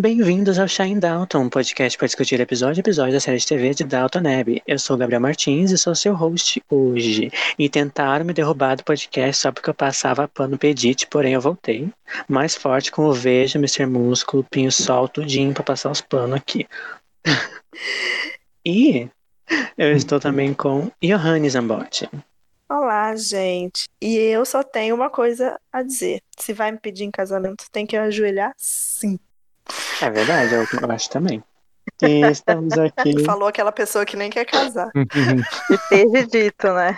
Bem-vindos ao Shine Dalton, um podcast para discutir episódio a episódio da série de TV de Dalton Abbey. Eu sou o Gabriel Martins e sou seu host hoje. E tentaram me derrubar do podcast só porque eu passava pano pedite, porém eu voltei. Mais forte com o Veja, Mr. Músculo, Pinho Sol, tudinho pra passar os panos aqui. e eu estou também com Johannes Zambotti. Olá, gente. E eu só tenho uma coisa a dizer. Se vai me pedir em casamento, tem que ajoelhar sim. É verdade, eu, eu acho também. E estamos aqui. Falou aquela pessoa que nem quer casar. E seja dito, né?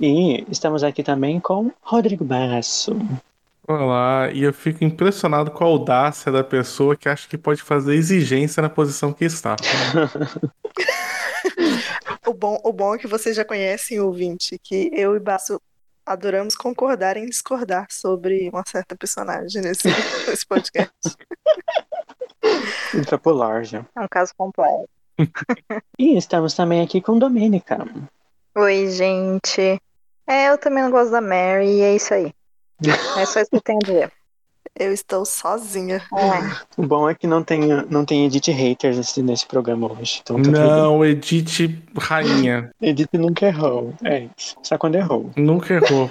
E estamos aqui também com Rodrigo Basso. Olá, e eu fico impressionado com a audácia da pessoa que acha que pode fazer exigência na posição que está. O bom, o bom é que vocês já conhecem, ouvinte, que eu e Basso adoramos concordar em discordar sobre uma certa personagem nesse, nesse podcast. Ultrapolar já. É um caso completo. E estamos também aqui com Domênica. Oi, gente. É, eu também não gosto da Mary e é isso aí. É só isso que eu tenho a dizer. Eu estou sozinha. É. O bom é que não tem, não tem edit haters nesse, nesse programa hoje. Então tá. Não, Edith Rainha. Edit nunca errou. É. Só quando errou. Nunca errou.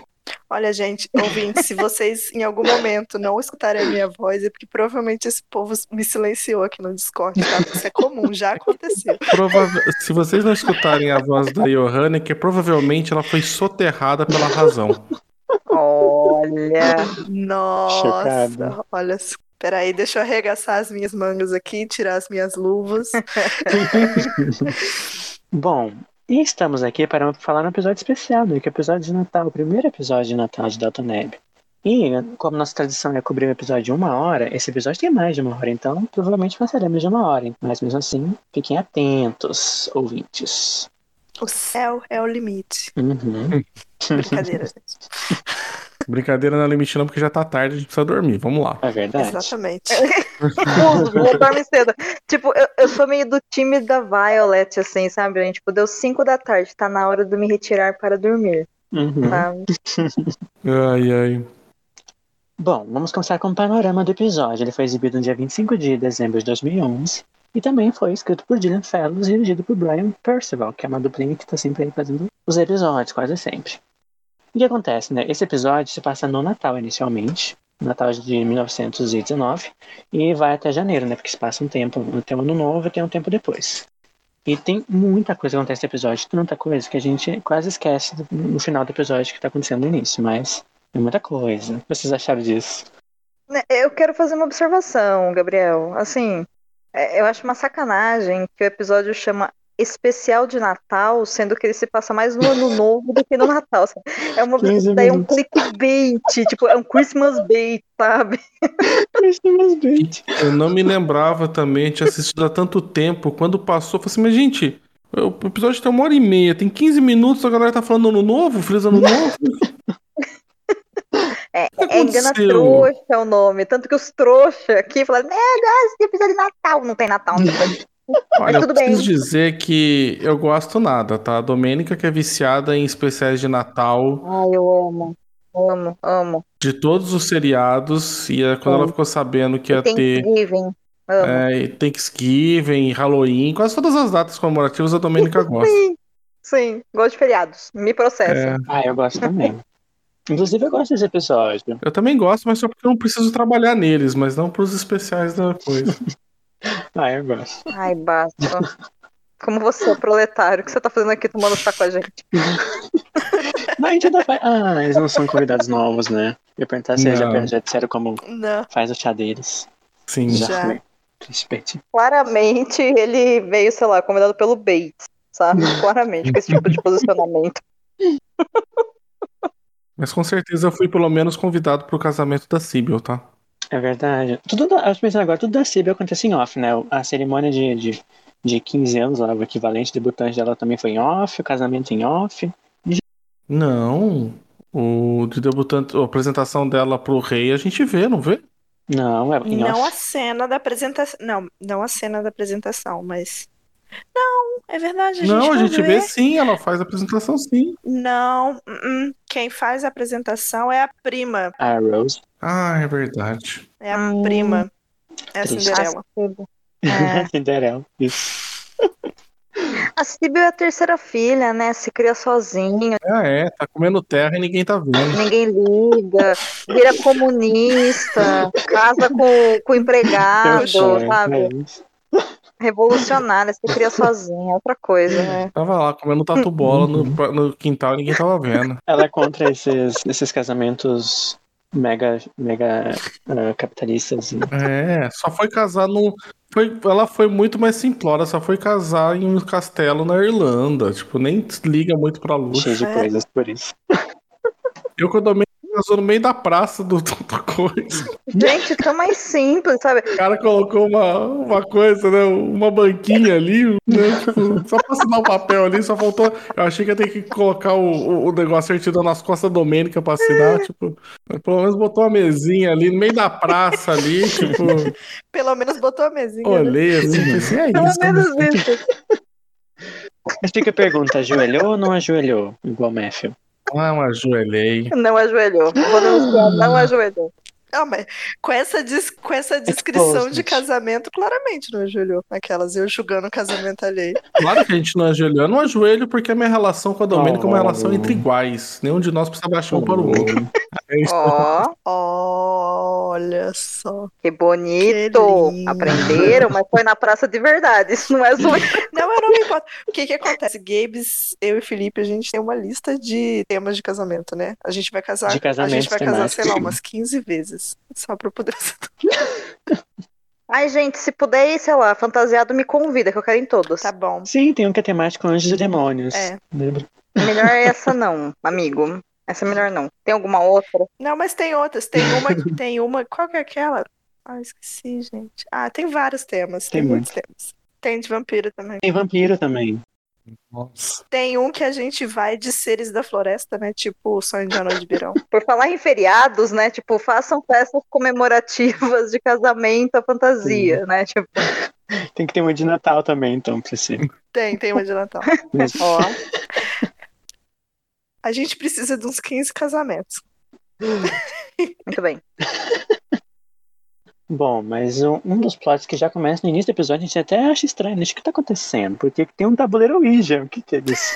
Olha, gente, ouvinte, se vocês em algum momento não escutarem a minha voz, é porque provavelmente esse povo me silenciou aqui no Discord, tá? Isso é comum, já aconteceu. Prova- Se vocês não escutarem a voz da Johanna, que provavelmente ela foi soterrada pela razão. Olha. Nossa, Chocado. olha só. Peraí, deixa eu arregaçar as minhas mangas aqui, tirar as minhas luvas. Bom, e estamos aqui para falar um episódio especial, né? Que é o episódio de Natal, o primeiro episódio de Natal de Dalton Neb. E, como nossa tradição é cobrir um episódio de uma hora, esse episódio tem mais de uma hora, então provavelmente passaremos de uma hora. Mas mesmo assim, fiquem atentos, ouvintes. O céu é o limite. Uhum. Brincadeira, gente. Brincadeira na limite não, porque já tá tarde, a gente precisa dormir. Vamos lá. É verdade. Exatamente. Dormir cedo. Tipo, eu, eu sou meio do time da Violet, assim, sabe? gente? Tipo, deu 5 da tarde, tá na hora de me retirar para dormir, Uhum. sabe? Ai, ai. Bom, vamos começar com o panorama do episódio. Ele foi exibido no dia 25 de dezembro de 2011 e também foi escrito por Dylan Fellows e dirigido por Brian Percival, que é uma duplinha que tá sempre aí fazendo os episódios, quase sempre. O que acontece, né? Esse episódio se passa no Natal inicialmente, Natal de 1919, e vai até janeiro, né? Porque se passa um tempo, tem um ano novo e tem um tempo depois. E tem muita coisa que acontece no episódio, tanta coisa que a gente quase esquece no final do episódio que tá acontecendo no início, mas é muita coisa. O que vocês acharam disso? Né, Eu quero fazer uma observação, Gabriel. Assim, eu acho uma sacanagem que o episódio chama Especial de Natal, sendo que ele se passa mais no Ano Novo do que no Natal. sabe? É uma, 15 daí é um clickbait, tipo, é um Christmas bait, sabe? Christmas bait. Eu não me lembrava também, tinha assistido há tanto tempo. Quando passou, eu falei assim, mas gente, o episódio tem uma hora e meia, tem 15 minutos, a galera tá falando ano novo, feliz ano novo. É, é Engana? Trouxa é o nome. Tanto que os trouxa aqui falaram, meu Deus, esse episódio de Natal. Não tem Natal, não tem Olha, eu tudo bem. preciso dizer que eu gosto nada, tá? A Domênica que é viciada em especiais de Natal Ai, eu amo. Amo, amo. de todos os seriados, e é quando ela ficou sabendo que ia ter Thanksgiving. Amo. é, Thanksgiving, Halloween, quase todas as datas comemorativas a Domênica gosta. Sim, sim. Gosto de feriados. Me processa. É, Ah, eu gosto também. Inclusive, eu gosto desse episódio. eu também gosto, mas só porque eu não preciso trabalhar neles, mas não pros especiais da coisa. Ah, eu gosto. Ai, basta. Como você é proletário, o que você tá fazendo aqui tomando chá com a gente? Mas a gente ainda faz. Ah, eles não são convidados novos, né? Eu perguntar se eles já, Não. já disseram como Não. faz o chá deles. Sim. Já. Respeite. Claramente ele veio, sei lá, convidado pelo Bates, sabe? Claramente, com esse tipo de posicionamento. Mas com certeza eu fui pelo menos convidado pro casamento da Sibyl, tá? É verdade. Tudo da, eu tô pensando agora, tudo da Cibi acontece em off, né? A cerimônia de, de, de 15 anos, lá, o equivalente debutante dela também foi em off, o casamento em off. Não. O de debutante, a apresentação dela pro rei a gente vê, não vê? Não, é em Não a off. cena da apresentação. Não, não a cena da apresentação, mas. Não, é verdade, a gente não, a gente vê sim, ela faz a apresentação sim. Não, uh-uh. quem faz a apresentação é a prima. A Rose. Ah, é verdade. É a Hum. prima. É a. Cinderela. É. Cinderela. Isso. A Sibyl é a terceira filha, né? Se cria sozinho, Ah, é, tá comendo terra e ninguém tá vendo. ninguém liga, vira comunista, casa com, com o empregado, Poxa, sabe? é isso. Revolucionária, se cria sozinha, outra coisa, né? Tava lá comendo tatu bola no, no quintal e ninguém tava vendo. Ela é contra esses, esses casamentos mega, mega ah, capitalistas. É, só foi casar num. Foi, ela foi muito mais simplória, só foi casar em um castelo na Irlanda. Tipo, nem liga muito pra luxo. Cheio de É. coisas por isso. Eu quando eu me casou no meio da praça do, do, do coisa. Gente, tão mais simples, sabe? O cara colocou uma, uma coisa, né? Uma banquinha ali, né? Tipo, só pra assinar o papel ali, só faltou. Eu achei que ia ter que colocar o, o, o negócio certidão nas costas Domênica pra assinar, tipo. Pelo menos botou uma mesinha ali no meio da praça ali, tipo. Pelo menos botou a mesinha. né? Olhei assim, pensei, é Pelo isso. menos isso. Mas fica a pergunta, ajoelhou ou não ajoelhou? Igual Matthew. Ah, eu ajoelhei. Não ajoelhou. Vou denunciar, não ajoelhou. Não, mas com essa, dis- com essa descrição de casamento, claramente não ajoelhou. Aquelas eu julgando o casamento alheio. Claro que a gente não ajoelhou. Eu não ajoelho porque a minha relação com a Domênica é uma Oh. relação entre iguais. Nenhum de nós precisa baixar um para o outro. É. Ó, Olha só. que bonito. Que. Aprenderam, mas foi na praça de verdade. Isso não é zoeira. O que que acontece? Gabes, eu e Felipe, a gente tem uma lista de temas de casamento, né? A gente vai casar, De a gente vai casar, sei lá, umas 15 vezes. Só pra eu poder. Ai, gente, se puder ir, sei lá, fantasiado, me convida, que eu quero em todos. Tá bom. Sim, tem um que é temático Anjos e Demônios. É. Lembra? Melhor é essa não, amigo. Essa é melhor não. Tem alguma outra? Não, mas tem outras. Tem uma, tem uma. Qual que é aquela? Ah, esqueci, gente. Ah, tem vários temas. Tem, Tem muitos temas. Tem de vampiro também. Tem vampiro também. Nossa. Tem um que a gente vai de seres da floresta, né? Tipo o sonho de uma noite de verão. Por falar em feriados, né? Tipo, façam festas comemorativas de casamento à fantasia, né? Tipo, Tem que ter uma de Natal também, então, pra ser. Tem, tem uma de Natal. Ó. A gente precisa de uns 15 casamentos. Muito bem. Bom, mas um, um dos plots que já começa no início do episódio, a gente até acha estranho, né? O que tá acontecendo? Porque tem um tabuleiro Ouija. O que, que é isso?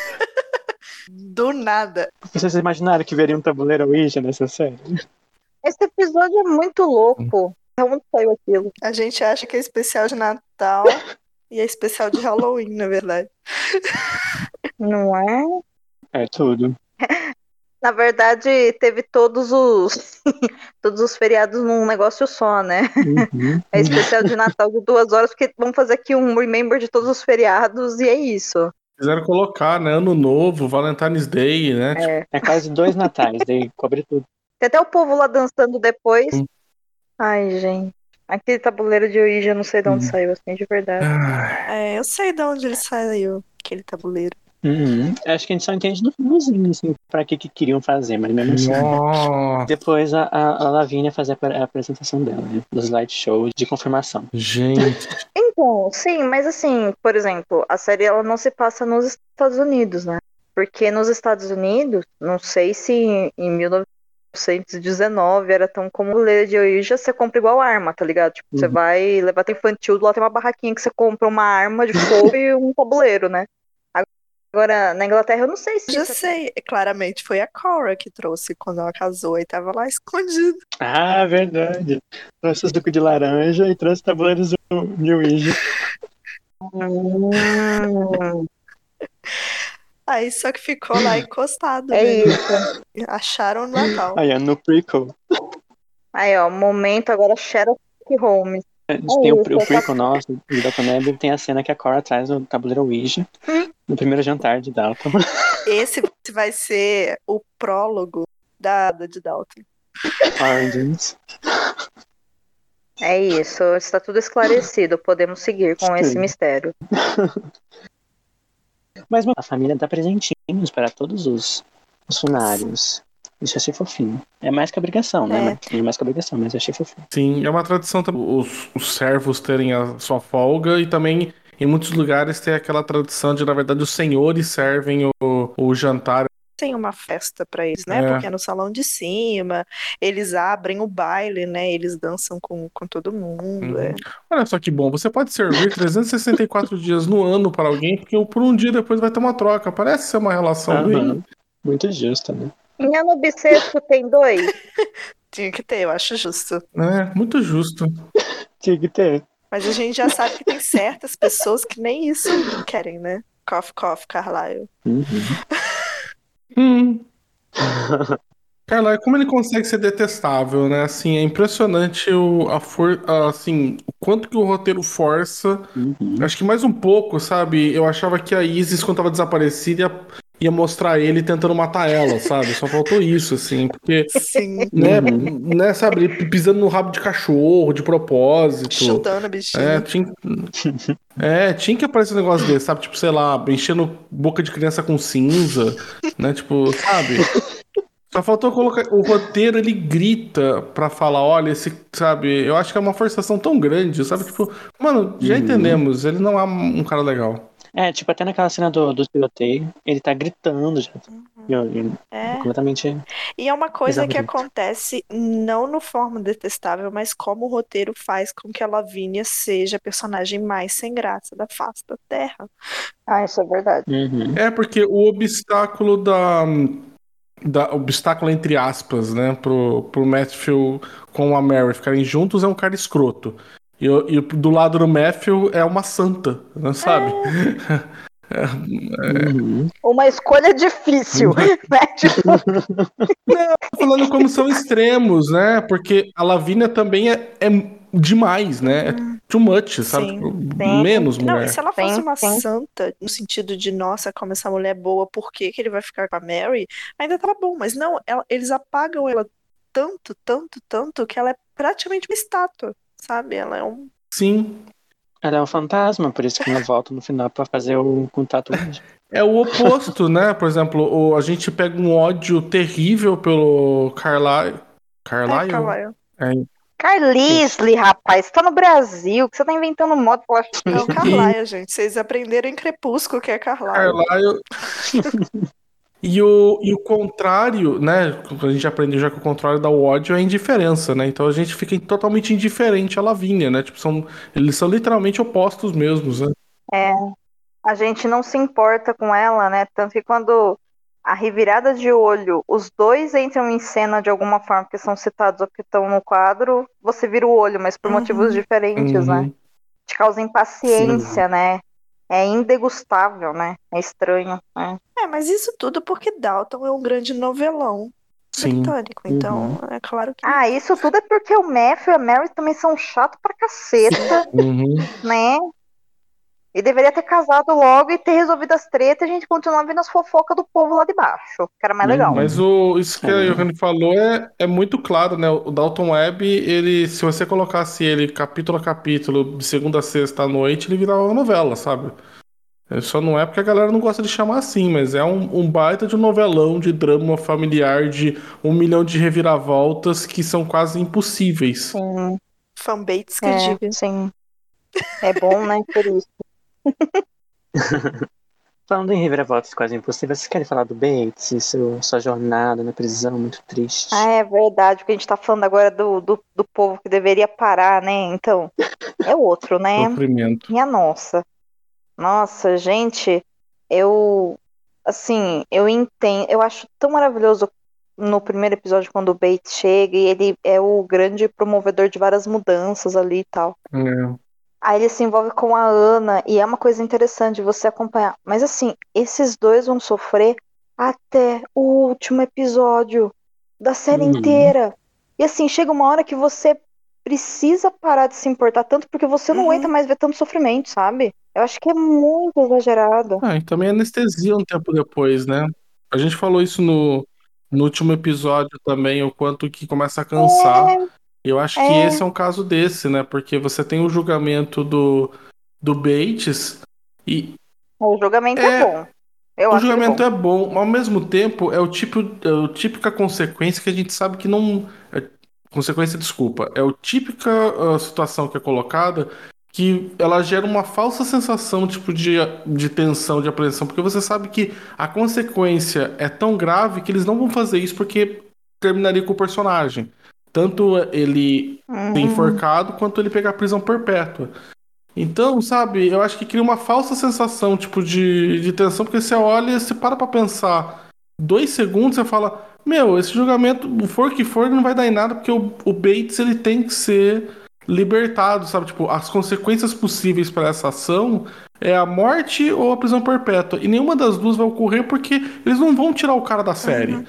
Do nada. Vocês imaginaram que veria um tabuleiro Ouija nessa série? Esse episódio é muito louco. Da onde saiu aquilo? A gente acha que é especial de Natal e é especial de Halloween, na verdade. Não é? É tudo. Na verdade, teve todos os todos os feriados num negócio só, né? Uhum. É especial de Natal de duas horas, porque vamos fazer aqui um remember de todos os feriados e é isso. Quiseram colocar, né? Ano Novo, Valentine's Day, né? Tipo, É. É quase dois natais, daí cobre tudo. Tem até o povo lá dançando depois. Hum. Ai, gente. Aquele tabuleiro de Ouija, eu não sei de onde Hum. saiu, assim, de verdade. ah, É, eu sei de onde ele saiu, aquele tabuleiro. Uhum. Acho que a gente só entende no finalzinho, assim, pra que, que queriam fazer, mas mesmo assim. Depois a, a, a Lavínia fazer a, a apresentação dela, né? Do slideshow de confirmação. gente. Então, sim, mas assim, por exemplo, a série ela não se passa nos Estados Unidos, né? Porque nos Estados Unidos, não sei se em, em 1919 era tão comum ler de Ouija, você compra igual arma, tá ligado? Tipo, você Uhum. vai levar até infantil, lá tem uma barraquinha que você compra uma arma de fogo e um tabuleiro, né? Agora, na Inglaterra, eu não sei se Já isso- sei, claramente foi a Cora que trouxe quando ela casou e tava lá escondido. Ah, verdade. Trouxe o suco de laranja e trouxe tabuleiros do de Ouija. Aí só que ficou lá encostado. é né? isso. Acharam no Natal. Aí, ó, no prequel. Aí, ó, momento agora Sherlock Holmes. A gente tem o, isso, o essa- prequel nosso, do Dalton Abbey, tem a cena que a Cora traz o tabuleiro Ouija Hum. No primeiro jantar de Dalton. Esse vai ser o prólogo da Ada de Dalton. Origins. É isso, está tudo esclarecido. Podemos seguir com esse Sim. mistério. Mas a família dá presentinhos para todos os, os funcionários. Isso eu achei fofinho. É mais que obrigação, né? É. É mais que obrigação, mas eu achei fofinho. Sim, é uma tradição também os, os servos terem a sua folga e também em muitos lugares tem aquela tradição de, na verdade, os senhores servem o, o jantar. Tem uma festa pra eles, né? É. Porque é no salão de cima, eles abrem o baile, né? Eles dançam com, com todo mundo. Uhum. é. Olha só que bom, você pode servir 364 dias no ano para alguém, porque por um dia depois vai ter uma troca. Parece ser uma relação Aham. bem. Muito justo, né? Em ano bissexto tem dois. Tinha que ter, eu acho justo. É, muito justo. Tinha que ter. Mas a gente já sabe que tem certas pessoas que nem isso querem, né? Cough, cough, Carlyle. Uhum. Hum. Carla, como ele consegue ser detestável, né? Assim, é impressionante o, a for, a, assim, o quanto que o roteiro força. Uhum. Acho que mais um pouco, sabe? Eu achava que a Isis, quando tava desaparecida, ia, ia mostrar ele tentando matar ela, sabe? Só faltou isso, assim, porque, Sim, né, né, sabe, ele pisando no rabo de cachorro, de propósito. chutando a bichinha. É, tinha, é, tinha que aparecer um negócio desse, sabe? Tipo, sei lá, enchendo boca de criança com cinza, né? Tipo, sabe? Só faltou colocar. O roteiro ele grita pra falar: olha, esse, sabe? Eu acho que é uma forçação tão grande, sabe? Tipo, mano, já Uhum. entendemos, ele não é um cara legal. É, tipo, até naquela cena do, do tiroteio, ele tá gritando já. Eu- É. completamente. E é uma coisa que acontece não no forma detestável, mas como o roteiro faz com que a Lavínia seja a personagem mais sem graça da face da Terra. Ah, isso é verdade. Uhum. É, porque o obstáculo da. da obstáculo entre aspas, né? Pro, pro Matthew com a Mary ficarem juntos é um cara escroto. E, o- e do lado do Matthew é uma santa, né, sabe? Uhum. Uma escolha difícil, né? Tipo, Tô falando como são extremos, né? Porque a Lavínia também é, é demais, né? É too much, sabe? Sim. Tipo, menos Não, mulher. e se ela fosse Sim, uma sim. santa, no sentido de, nossa, como essa mulher é boa, por que que ele vai ficar com a Mary? Ainda tava bom, mas não, ela- eles apagam ela tanto, tanto, tanto, que ela é praticamente uma estátua, sabe? Ela é um. Sim. Ela é um fantasma, por isso que ela volta no final pra fazer o contato. É o oposto, né? Por exemplo, o- a gente pega um ódio terrível pelo Carlyle. É, Carlyle? Carlyle. É, Carlisle, rapaz, tá no Brasil, que você tá inventando modo pra É o Carlyle, gente. Vocês aprenderam em Crepúsculo que é Carlyle. Carlyle. E o, e o contrário, né? A gente aprendeu já que o contrário da ódio é a indiferença, né? Então a gente fica totalmente indiferente à Lavínia, né? Tipo, são, eles são literalmente opostos mesmos, né? É, a gente não se importa com ela, né? Tanto que quando a revirada de olho, os dois entram em cena de alguma forma, porque são citados ou que estão no quadro, você vira o olho, mas por Uhum. motivos diferentes, né? Uhum. Te causa impaciência, né? É indegustável, né? É estranho, né? É, mas isso tudo porque Dalton é um grande novelão Sim. britânico. Então, é claro que. Ah, isso tudo é porque o Matthew e a Mary também são chatos pra caceta, Uhum. né? E deveria ter casado logo e ter resolvido as tretas e a gente continuar vendo as fofocas do povo lá de baixo, que era mais legal. Uhum. Mas o, isso que a Sim. Johanny falou é, é muito claro, né? O Dalton Webb, ele, se você colocasse ele capítulo a capítulo, de segunda a sexta à noite, ele virava uma novela, sabe? É, Só não é porque a galera não gosta de chamar assim, mas é um, um baita de um novelão de drama familiar de um milhão de reviravoltas que são quase impossíveis. Sim, Fanbates que é, diga. sim. É bom, né? Por isso. Falando em reviravoltas quase impossíveis, vocês querem falar do Bates e seu, sua jornada na prisão muito triste? Ah, é verdade, porque a gente tá falando agora do, do, do povo que deveria parar, né? Então, é outro, né? Sofrimento. Minha nossa. Nossa, gente, eu assim, eu entendo, eu acho tão maravilhoso no primeiro episódio quando o Bates chega e ele é o grande promovedor de várias mudanças ali e tal. É. Aí ele se envolve com a Ana e é uma coisa interessante você acompanhar. Mas assim, esses dois vão sofrer até o último episódio da série Uhum. inteira. E assim, chega uma hora que você precisa parar de se importar tanto porque você não Uhum. aguenta mais ver tanto sofrimento, sabe? Eu acho que é muito exagerado. Ah, e também anestesia um tempo depois, né? A gente falou isso no, no último episódio também, o quanto que começa a cansar. É, Eu acho que É. esse é um caso desse, né? Porque você tem o julgamento do, do Bates e O julgamento é, É, bom. Eu o ele julgamento bom. é bom, mas ao mesmo tempo é o tipo, é o típica consequência que a gente sabe que não. é- consequência, desculpa. É o típica ah, situação que é colocada que ela gera uma falsa sensação tipo de, de tensão, de apreensão, porque você sabe que a consequência é tão grave que eles não vão fazer isso porque terminaria com o personagem. Tanto ele ser Uhum. enforcado quanto ele pegar prisão perpétua. Então, sabe, eu acho que cria uma falsa sensação, tipo, de, de tensão, porque você olha, você para pra pensar dois segundos, você fala, meu, esse julgamento, for que for, não vai dar em nada, porque o, o Bates, ele tem que ser libertado, sabe? Tipo, as consequências possíveis para essa ação é a morte ou a prisão perpétua. E nenhuma das duas vai ocorrer porque eles não vão tirar o cara da série,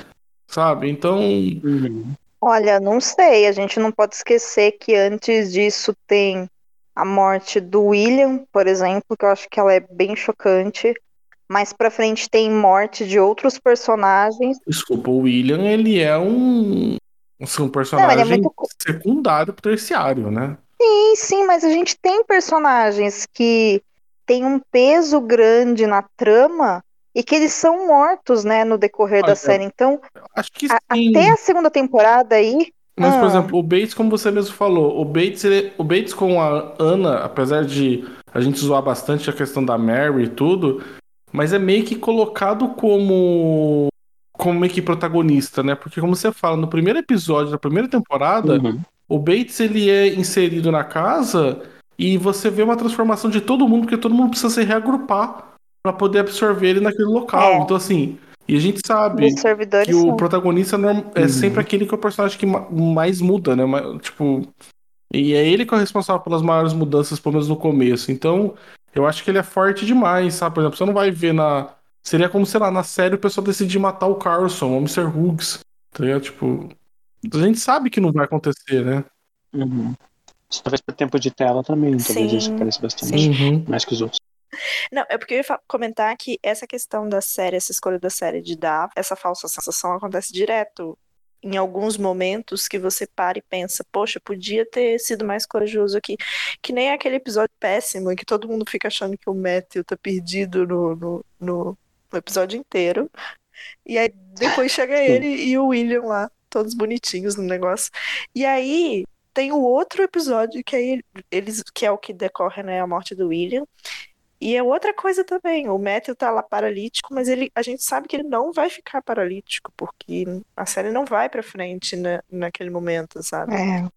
sabe? Então, Uhum. Olha, não sei, a gente não pode esquecer que antes disso tem a morte do William, por exemplo, que eu acho que ela é bem chocante. Mais pra frente tem morte de outros personagens. desculpa, o William, ele é um, assim, um personagem muito co- secundário, terciário, né? Sim, sim, mas a gente tem personagens que têm um peso grande na trama e que eles são mortos, né, no decorrer da série. Então, Acho que a- sim. até a segunda temporada aí, Mas, por Ah. exemplo, o Bates, como você mesmo falou, o Bates, ele- o Bates com a Ana, apesar de a gente zoar bastante a questão da Mary e tudo, mas é meio que colocado como como meio que protagonista, né? Porque como você fala, no primeiro episódio da primeira temporada, Uhum. o Bates ele é inserido na casa e você vê uma transformação de todo mundo, porque todo mundo precisa se reagrupar para poder absorver ele naquele local. É. Então assim, e a gente sabe que o são. protagonista é Uhum. sempre aquele que é o personagem que ma- mais muda, né? Tipo, e é ele que é o responsável pelas maiores mudanças, pelo menos no começo. Então, eu acho que ele é forte demais, sabe? Por exemplo, você não vai ver na. Seria como, sei lá, na série o pessoal decidir matar o Carlson, o Mr. Hughes. Tá ligado? Tipo. A gente sabe que não vai acontecer, né? Uhum. Isso Talvez por tempo de tela também, talvez Sim, isso apareça bastante. sim. Mais que os outros. Não, é porque eu ia comentar que essa questão da série, essa escolha da série de dar essa falsa sensação acontece direto. Em alguns momentos que você para e pensa, poxa, podia ter sido mais corajoso aqui. Que nem aquele episódio péssimo em que todo mundo fica achando que o Matthew tá perdido no, no, no- no episódio inteiro. E aí depois chega ele e o William lá, todos bonitinhos no negócio. E aí tem o outro episódio que aí eles, que é o que decorre, né, a morte do William. E é outra coisa também, o Matthew tá lá paralítico, mas ele, a gente sabe que ele não vai ficar paralítico, porque a série não vai pra frente na, naquele momento, sabe? É.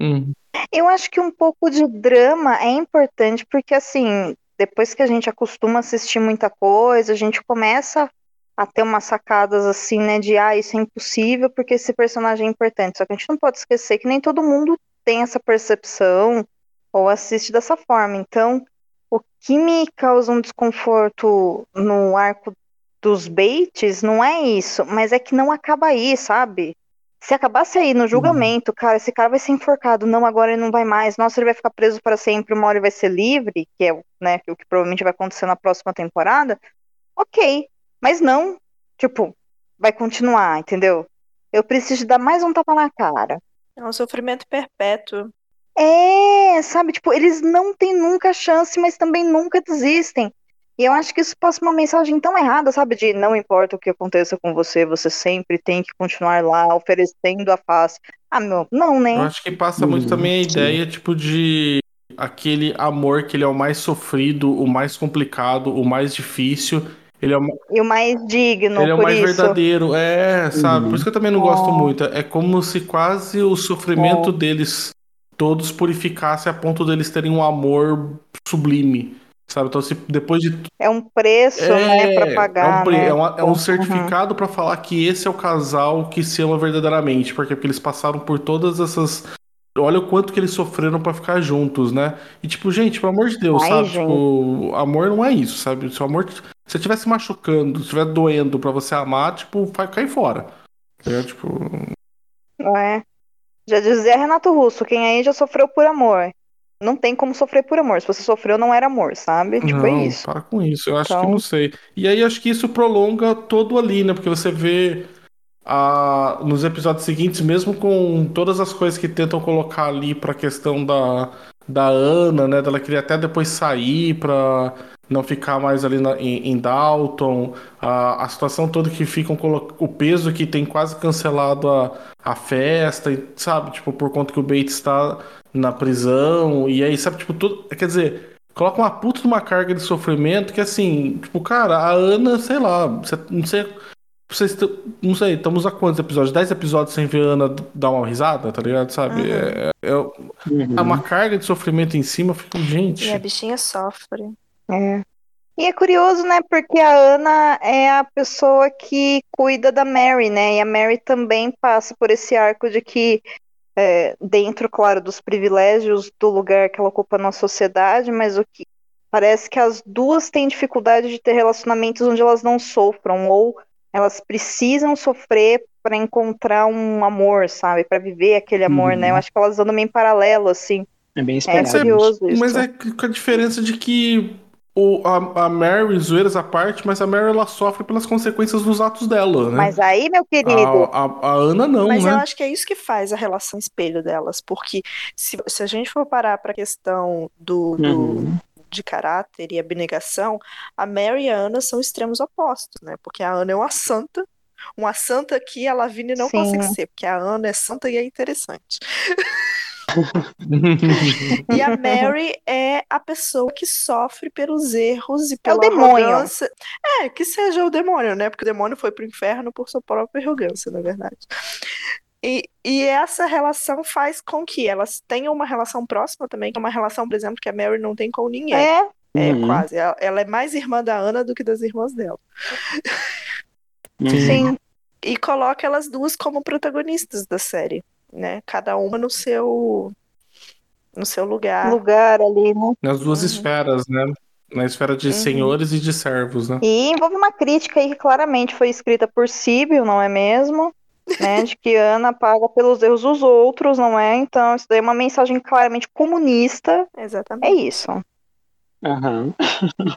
Uhum. Eu acho que um pouco de drama é importante, porque assim, depois que a gente acostuma a assistir muita coisa, a gente começa a ter umas sacadas assim, né, de ah, isso é impossível porque esse personagem é importante. Só que a gente não pode esquecer que nem todo mundo tem essa percepção ou assiste dessa forma. Então, o que me causa um desconforto no arco dos Bates não é isso, mas é que não acaba aí, sabe? Se acabasse aí no julgamento, cara, esse cara vai ser enforcado, não, agora ele não vai mais, nossa, ele vai ficar preso para sempre, uma hora ele vai ser livre, que é o, né, o que provavelmente vai acontecer na próxima temporada, ok, mas não, tipo, vai continuar, entendeu? Eu preciso dar mais um tapa na cara. É um sofrimento perpétuo. É, sabe, tipo, eles não têm nunca chance, mas também nunca desistem. E eu acho que isso passa uma mensagem tão errada, sabe? De não importa o que aconteça com você, você sempre tem que continuar lá oferecendo a face. Ah, meu, não, né? Eu acho que passa muito Uhum, também a sim. ideia, tipo, de aquele amor que ele é o mais sofrido, o mais complicado, o mais difícil. Ele é o, E o mais digno, ele é o por mais isso. verdadeiro. É, sabe? Uhum. Por isso que eu também não É. gosto muito. É como se quase o sofrimento deles todos purificasse a ponto deles terem um amor sublime. Sabe? Então, se depois de É um preço, né, pra pagar. é um, pre- né? é uma- é um Uhum. certificado pra falar que esse é o casal que se ama verdadeiramente, porque, porque eles passaram por todas essas. Olha o quanto que eles sofreram pra ficar juntos, né? E tipo, gente, pelo amor de Deus, Ai, sabe? gente. Tipo, amor não é isso, sabe? Se o amor se você estiver se machucando, se estiver doendo pra você amar, tipo, vai cair fora. É, tipo, Não é? Já dizia Renato Russo, quem aí já sofreu por amor. Não tem como sofrer por amor. Se você sofreu, não era amor, sabe? Tipo, não, é isso. para com isso. Eu acho Então- que não sei. E aí acho que isso prolonga todo ali, né? Porque você vê a, nos episódios seguintes, mesmo com todas as coisas que tentam colocar ali pra questão da, da Ana, né? Dela queria até depois sair pra não ficar mais ali na, em, em, Dalton, a, a situação toda que ficam o peso que tem quase cancelado a, a festa, sabe? Tipo, por conta que o Bates está na prisão, e aí, sabe, tipo, tudo. Quer dizer, coloca uma puta de uma carga de sofrimento que assim, tipo, cara, a Ana, sei lá, não sei. Vocês, não sei, estamos a quantos episódios? 10 episódios sem ver a Ana dar uma risada, tá ligado? Sabe? Uhum. É, é, uhum. é, uma carga de sofrimento em cima, eu fico, gente. E a bichinha sofre. É. E é curioso, né? Porque a Ana é a pessoa que cuida da Mary, né? E a Mary também passa por esse arco de que, é, dentro, claro, dos privilégios do lugar que ela ocupa na sociedade, mas o que parece que as duas têm dificuldade de ter relacionamentos onde elas não sofram, ou elas precisam sofrer para encontrar um amor, sabe? Para viver aquele amor, uhum. né? Eu uhum. acho que elas andam meio em paralelo, assim. É bem É curioso isso. Mas é com a diferença de que o, a, a Mary, zoeiras à parte, mas a Mary ela sofre pelas consequências dos atos dela, né? Mas aí, meu querido. A, a, a Ana não, mas né? eu acho que é isso que faz a relação espelho delas, porque se, se a gente for parar para a questão do, do uhum. de caráter e abnegação, a Mary e a Ana são extremos opostos, né? Porque a Ana é uma santa, uma santa que a Lavigne não Sim. consegue ser, porque a Ana é santa e é interessante. e a Mary é a pessoa que sofre pelos erros e pela é o demônio. arrogância. É, que seja o demônio, né? Porque o demônio foi pro inferno por sua própria arrogância, na verdade. E, e essa relação faz com que elas tenham uma relação próxima também, que é uma relação, por exemplo, que a Mary não tem com ninguém. É. É, uhum. quase. Ela, ela, é mais irmã da Ana do que das irmãs dela. Sim. E coloca elas duas como protagonistas da série né? Cada uma no seu no seu lugar. Lugar ali, né? Nas duas uhum. esferas, né? Na esfera de uhum. senhores e de servos, né? E envolve uma crítica aí que claramente foi escrita por Síbio, não é mesmo? né, de que Ana paga pelos erros dos outros, não é? Então, isso daí é uma mensagem claramente comunista. Exatamente. É isso. Aham. Uhum.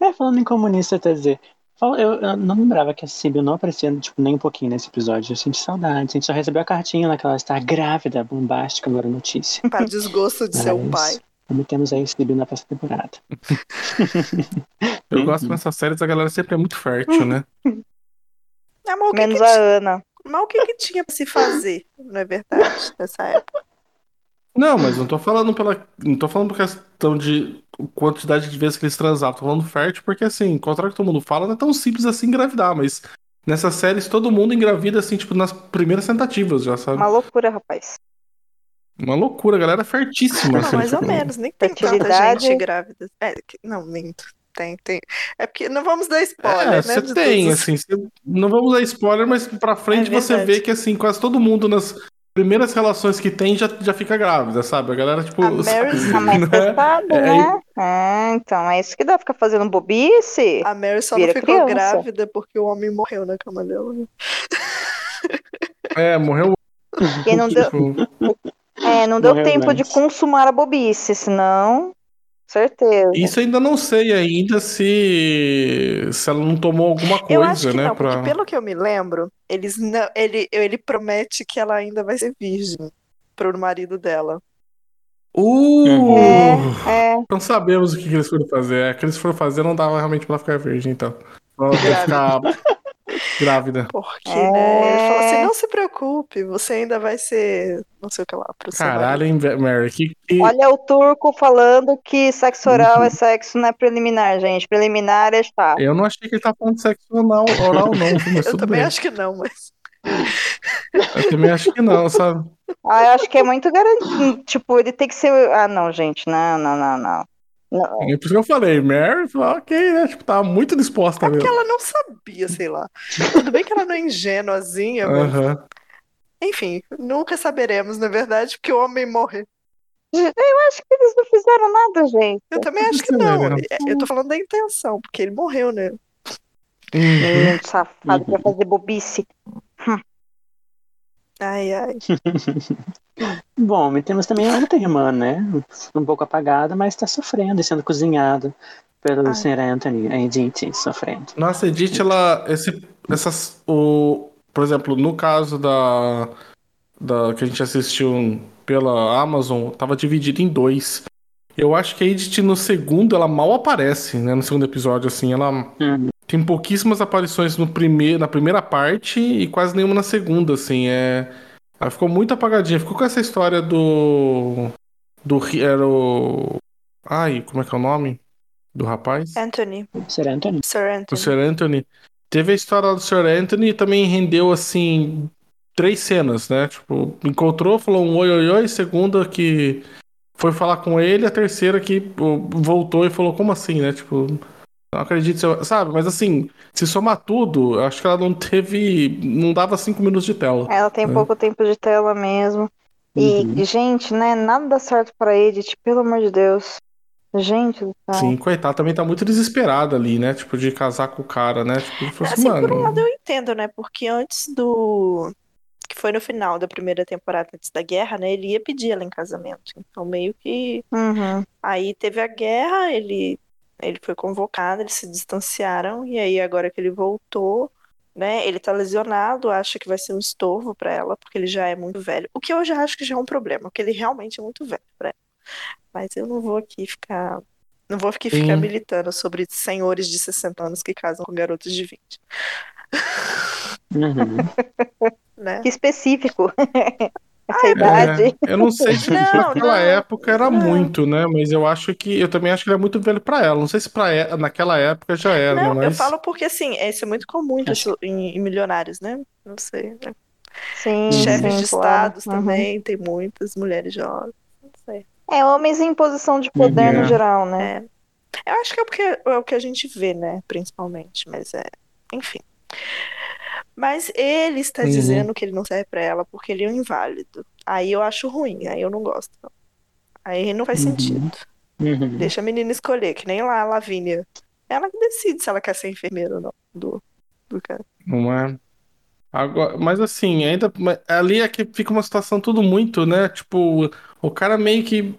é, falando em comunista, quer dizer, eu, eu não lembrava que a Sibyl não aparecia tipo, nem um pouquinho nesse episódio. Eu senti saudade. A gente só recebeu a cartinha lá que ela está grávida, bombástica, agora notícia. Para desgosto de Mas, seu pai. Como temos aí Sibyl na próxima temporada. eu gosto dessas séries, a galera sempre é muito fértil, né? É, Menos a Ana. Mas o que, que tinha pra se fazer, não é verdade, nessa época? Não, mas não tô falando pela. Não tô falando por questão de quantidade de vezes que eles transaram. Tô falando fértil, porque assim, o contrário que todo mundo fala, não é tão simples assim engravidar, mas nessas séries todo mundo engravida, assim, tipo, nas primeiras tentativas, já sabe? Uma loucura, rapaz. Uma loucura, a galera é fertíssima. Não, assim, mais tipo... ou menos, nem tem tanta gente grávida. É, não, minto. Tem, tem. É porque não vamos dar spoiler, é, né? Você tem, assim, não vamos dar spoiler, mas pra frente é você vê que, assim, quase todo mundo nas primeiras relações que tem já, já fica grávida, sabe? A galera, tipo. A Mary sabe, né? Sabe, é, né? É, então, é isso que dá ficar fazendo bobice. A Mary só não ficou criança. grávida porque o homem morreu na cama dela. Né? É, morreu. E não deu, tipo, é, não deu tempo antes. de consumar a bobice, senão Certeza. Isso ainda não sei ainda se se ela não tomou alguma coisa, eu acho que né? Não, pra... pelo que eu me lembro, eles não, ele, ele promete que ela ainda vai ser virgem pro marido dela. Uh! É, é. Então sabemos o que, que eles foram fazer. É, o que eles foram fazer não dava realmente pra ficar virgem, então. Ela ficar Grávida. Porque, é... né? Ele fala assim: não se preocupe, você ainda vai ser. Não sei o que lá. Pro Caralho, hein, Mary? Que, que... Olha o turco falando que sexo oral é sexo, não é preliminar, gente. Preliminar é estar. Eu não achei que ele tá falando sexo oral, oral não. eu também bem. acho que não, mas. Eu também acho que não, sabe? Ah, eu acho que é muito garantido. Tipo, ele tem que ser. Ah, não, gente. Não, não, não, não. Não. É por isso que eu falei, Mary, ok, né? Tipo, tava muito disposta é mesmo. porque ela não sabia, sei lá. Tudo bem que ela não é ingênuazinha, mas. Uhum. Enfim, nunca saberemos, na verdade, porque o homem morre. Eu acho que eles não fizeram nada, gente. Eu também acho que não. É, eu tô falando da intenção, porque ele morreu, né? Uhum. Safado pra fazer bobice. Hum. Ai, ai. Bom, e temos também a outra irmã, né? Um pouco apagada, mas está sofrendo e sendo cozinhada pelo ai. Sr. Anthony, a Edith, sofrendo. Nossa, a Edith, ela. Esse, essas, o, por exemplo, no caso da, da que a gente assistiu pela Amazon, tava dividido em dois. Eu acho que a Edith no segundo, ela mal aparece, né? No segundo episódio, assim, ela Uhum. tem pouquíssimas aparições no primeiro, na primeira parte e quase nenhuma na segunda, assim, é... Ela ficou muito apagadinha, ficou com essa história do... Do... Era o... Ai, como é que é o nome? Do rapaz? Anthony, Ser Anthony? Sir O Anthony. Sr. Anthony. Teve a história do Sr. Anthony e também rendeu, assim, três cenas, né? Tipo, encontrou, falou um oi, oi, oi. Segunda que foi falar com ele. A terceira que pô, voltou e falou, como assim, né? Tipo, não acredito, se eu- sabe? Mas assim, se somar tudo, eu acho que ela não teve. Não dava cinco minutos de tela. Ela tem É. pouco tempo de tela mesmo. E, Uhum. gente, né? Nada dá certo pra Edith, pelo amor de Deus. Gente do céu. Sim, coitada, também tá muito desesperada ali, né? Tipo, de casar com o cara, né? Tipo, assim, Assim, por um lado mano. eu entendo, né? Porque antes do. Que foi no final da primeira temporada, antes da guerra, né? Ele ia pedir ela em casamento. Então, meio que. Uhum. Aí teve a guerra, ele, ele foi convocado, eles se distanciaram. E aí, agora que ele voltou, né? Ele tá lesionado, acha que vai ser um estorvo pra ela, porque ele já é muito velho. O que eu já acho que já é um problema, porque ele realmente é muito velho pra ela. Mas eu não vou aqui ficar. Não vou aqui ficar Sim. militando sobre senhores de 60 anos que casam com garotos de 20, Uhum. né? Que específico. Essa idade. É, eu não sei se Não, naquela não, época era não. muito, né? Mas eu acho que. Eu também acho que ele é muito velho pra ela. Não sei se pra ela, naquela época já era, Não, né? eu Mas. falo porque assim, isso é muito comum em, em milionários, né? Não sei. né? Sim, Chefes sim, de claro. estados Uhum. também, tem muitas mulheres jovens. Não sei. É, homens em posição de poder Uhum. no geral, né? É. Eu acho que é porque é o que a gente vê, né? Principalmente, mas é. Enfim. Mas ele está Uhum. dizendo que ele não serve pra ela porque ele é um inválido. Aí eu acho ruim, aí eu não gosto. Aí não faz Uhum. sentido. Uhum. Deixa a menina escolher, que nem lá a Lavínia. Ela que decide se ela quer ser enfermeira ou não do, do cara. Não é. Agora, mas assim, ainda. Ali é que fica uma situação tudo muito, né? Tipo, o cara meio que.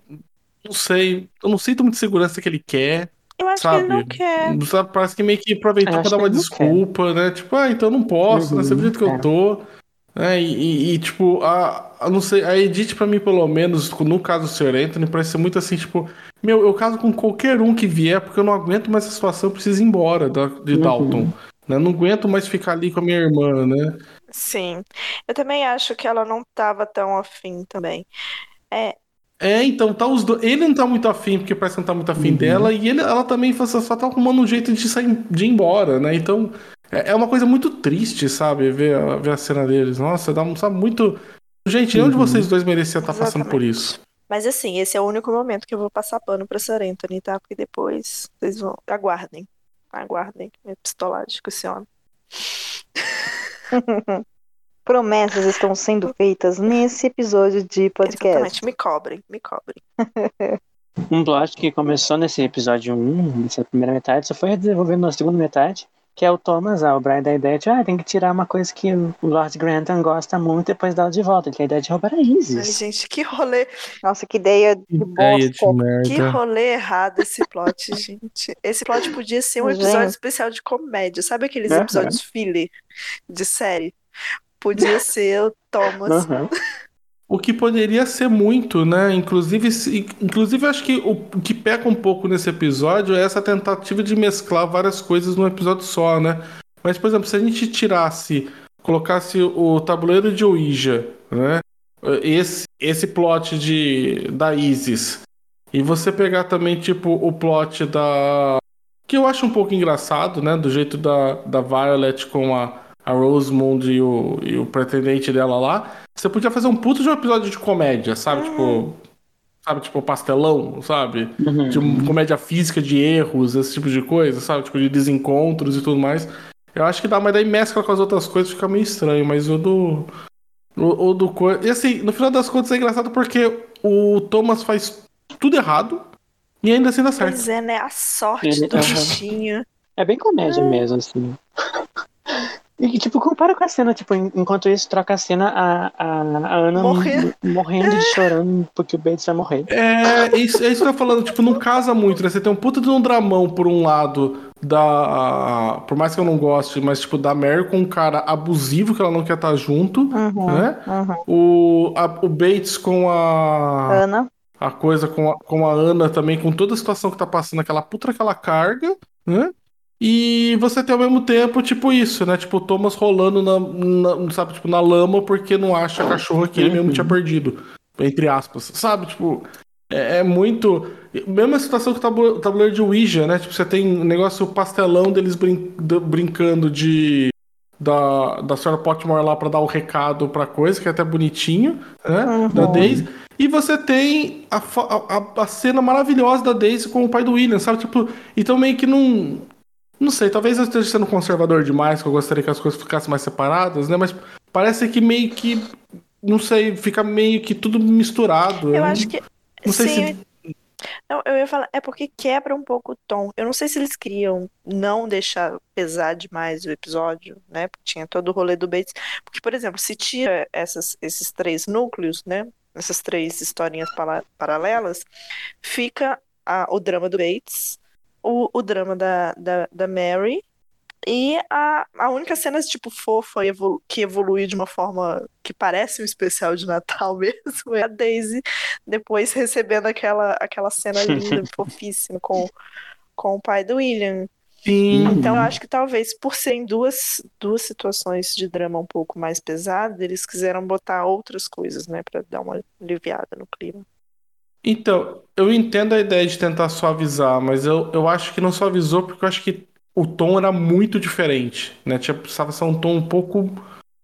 Não sei. Eu não sinto muita segurança que ele quer. Eu acho Sabe? que ele não quer. Sabe? Parece que meio que aproveitou pra dar uma desculpa, né? Tipo, ah, então eu não posso, né? Você Uhum, do jeito que é. eu tô. né? E, e- e, tipo, a, a não sei, a Edith, pra mim, pelo menos, no caso do Sr. Anthony, parece ser muito assim, tipo, meu, eu caso com qualquer um que vier, porque eu não aguento mais essa situação, eu preciso ir embora da, de Uhum. Dalton. Né? Não aguento mais ficar ali com a minha irmã, né? Sim. Eu também acho que ela não tava tão afim também. É, então tá os dois. Ele não tá muito afim, porque parece que não tá muito afim Uhum. dela, e ele, ela também só, só tá arrumando um jeito de sair de ir embora, né? Então é, é uma coisa muito triste, sabe? Ver, a- ver a cena deles. Nossa, dá um, sabe, muito. Gente, onde Uhum. vocês dois mereciam estar passando por isso? Mas assim, esse é o único momento que eu vou passar pano pra Sir Anthony, tá? Porque depois vocês vão. Aguardem. Aguardem minha pistolagem com esse homem. Promessas estão sendo feitas nesse episódio de podcast. Exatamente. Me cobrem, me cobrem. Um plot que começou nesse episódio 1, nessa primeira metade, só foi desenvolvendo na segunda metade, que é o Thomas, ah, o Brian da ideia de, ah, tem que tirar uma coisa que o Lord Grantham gosta muito e depois dar de volta, que é a ideia de roubar a Ai, Isis. gente, que rolê, Nossa, que ideia de Ideia de bosta. que rolê errado esse plot, gente. Esse plot podia ser um episódio Gente. especial de comédia. Sabe aqueles episódios filler de série? Podia ser o Thomas. Aham. O que poderia ser muito, né? Inclusive, inclusive acho que o o que peca um pouco nesse episódio é essa tentativa de mesclar várias coisas num episódio só, né? Mas, por exemplo, se a gente tirasse, colocasse o tabuleiro de Ouija, né? Esse, esse plot de, da Isis, e você pegar também, tipo, o plot da. Que eu acho um pouco engraçado, né? Do jeito da, da Violet com a, a Rosemond e o, e o pretendente dela lá. Você podia fazer um puto de um episódio de comédia, sabe? Tipo. Sabe, tipo, pastelão, sabe? Uhum. De um- comédia física de erros, esse tipo de coisa, sabe? Tipo, de desencontros e tudo mais. Eu acho que dá, mas daí mescla com as outras coisas fica meio estranho, mas o do. O, o do. co- E assim, no final das contas é engraçado porque o Thomas faz tudo errado e ainda assim dá certo. Pois é, né? A sorte Ele- do bichinho. É bem comédia mesmo, assim. E, tipo, compara com a cena, tipo, en- enquanto isso troca a cena, a, a, a Ana Morrer. m- morrendo de chorando porque o Bates vai morrer. É, isso, é isso que eu tô falando, tipo, não casa muito, né? Você tem um puta de um dramão por um lado da. Por mais que eu não goste, mas tipo, da Mary com um cara abusivo que ela não quer estar junto, Uhum, né? uhum. O, a- o Bates com a. Ana. a coisa com a, com a Ana também, com toda a situação que tá passando, aquela puta aquela carga, né? E você tem ao mesmo tempo, tipo, isso, né? Tipo, o Thomas rolando na, na- sabe, tipo, na lama porque não acha a cachorra que ele mesmo tinha perdido. Entre aspas. Sabe, tipo, é, é muito. Mesma situação que o tabu- tabuleiro de Ouija, né? Tipo, você tem um negócio pastelão deles brin- brincando de. Da, da senhora Potmore lá pra dar o recado pra coisa, que é até bonitinho, né? Da Daisy. E você tem a, a- a cena maravilhosa da Daisy com o pai do William, sabe? Tipo, então meio que não. Não sei, talvez eu esteja sendo conservador demais, que eu gostaria que as coisas ficassem mais separadas, né? Mas parece que meio que. Não sei, fica meio que tudo misturado. Eu não- acho que. Não sei sim, se. Não, eu ia falar, é porque quebra um pouco o tom. Eu não sei se eles queriam não deixar pesar demais o episódio, né? Porque tinha todo o rolê do Bates. Porque, por exemplo, se tira essas, esses três núcleos, né? Essas três historinhas paralelas, fica a- o drama do Bates, o, o drama da, da, da Mary e a, a única cena, tipo, fofa evolu- que evolui de uma forma que parece um especial de Natal mesmo é a Daisy depois recebendo aquela, aquela cena linda, fofíssima com, com o pai do William. Sim. Então eu acho que talvez por serem duas, duas situações de drama um pouco mais pesadas, eles quiseram botar outras coisas, né, Pra dar uma aliviada no clima. Então, eu entendo a ideia de tentar suavizar, mas eu, eu acho que não suavizou porque eu acho que o tom era muito diferente, né? Tinha, precisava ser um tom um pouco,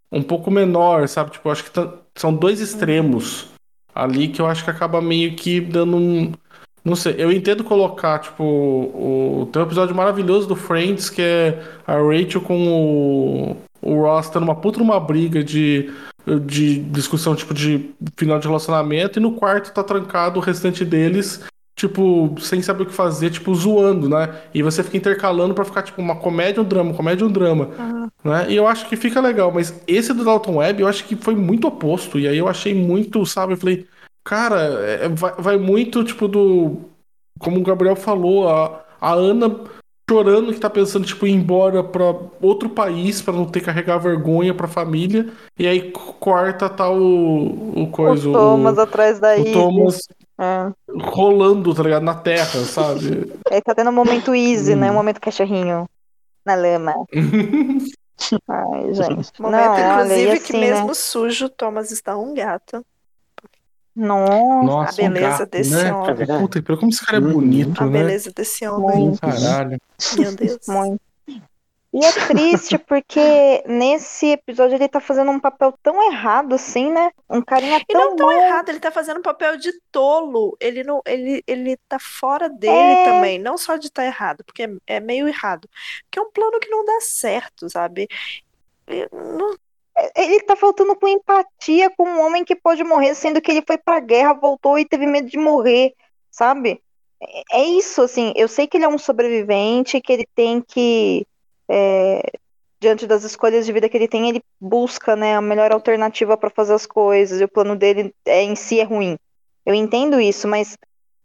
um pouco menor, sabe? Tipo, eu acho que são dois extremos ali que eu acho que acaba meio que dando um. Não sei, eu entendo colocar, tipo, o, tem um episódio maravilhoso do Friends que é a Rachel com o, o Ross tendo uma puta numa briga de, de discussão, tipo, de final de relacionamento, e no quarto tá trancado o restante deles, tipo, sem saber o que fazer, tipo, zoando, né? E você fica intercalando pra ficar, tipo, uma comédia, um drama, comédia, um drama, né? E eu acho que fica legal, mas esse do Dalton Webb eu acho que foi muito oposto, e aí eu achei muito, sabe, eu falei, cara, é- vai, vai muito, tipo, do. Como o Gabriel falou, a, a Ana chorando que tá pensando, tipo, ir embora pra outro país pra não ter que carregar vergonha pra família. E aí corta tá o, o coisa, o o, Thomas atrás da o. Thomas É. rolando, tá ligado? Na terra, sabe? Ele tá tendo um momento easy, né? Hum. Um momento cachorrinho na lama. Ai, gente. Momento, não, olha, inclusive, e que assim, mesmo né? sujo, Thomas está um gato. Nossa, Nossa, a um beleza gato, desse né? homem. É. Puta, e como esse cara é Uhum. bonito, A né? beleza desse homem. muito, Caralho. Meu Deus. muito. E é triste porque nesse episódio ele tá fazendo um papel tão errado assim, né? Um carinha E tão não tão bom. errado, ele tá fazendo um papel de tolo. Ele não, ele, ele tá fora dele É. também, não só de estar errado, porque é, é meio errado. Porque é um plano que não dá certo, sabe? E não- Ele tá faltando com empatia com um homem que pode morrer, sendo que ele foi pra guerra, voltou e teve medo de morrer, sabe? É é isso, assim. Eu sei que ele é um sobrevivente, que ele tem que, é, diante das escolhas de vida que ele tem, ele busca, né, a melhor alternativa pra fazer as coisas, e o plano dele é, em si é ruim. Eu entendo isso, mas,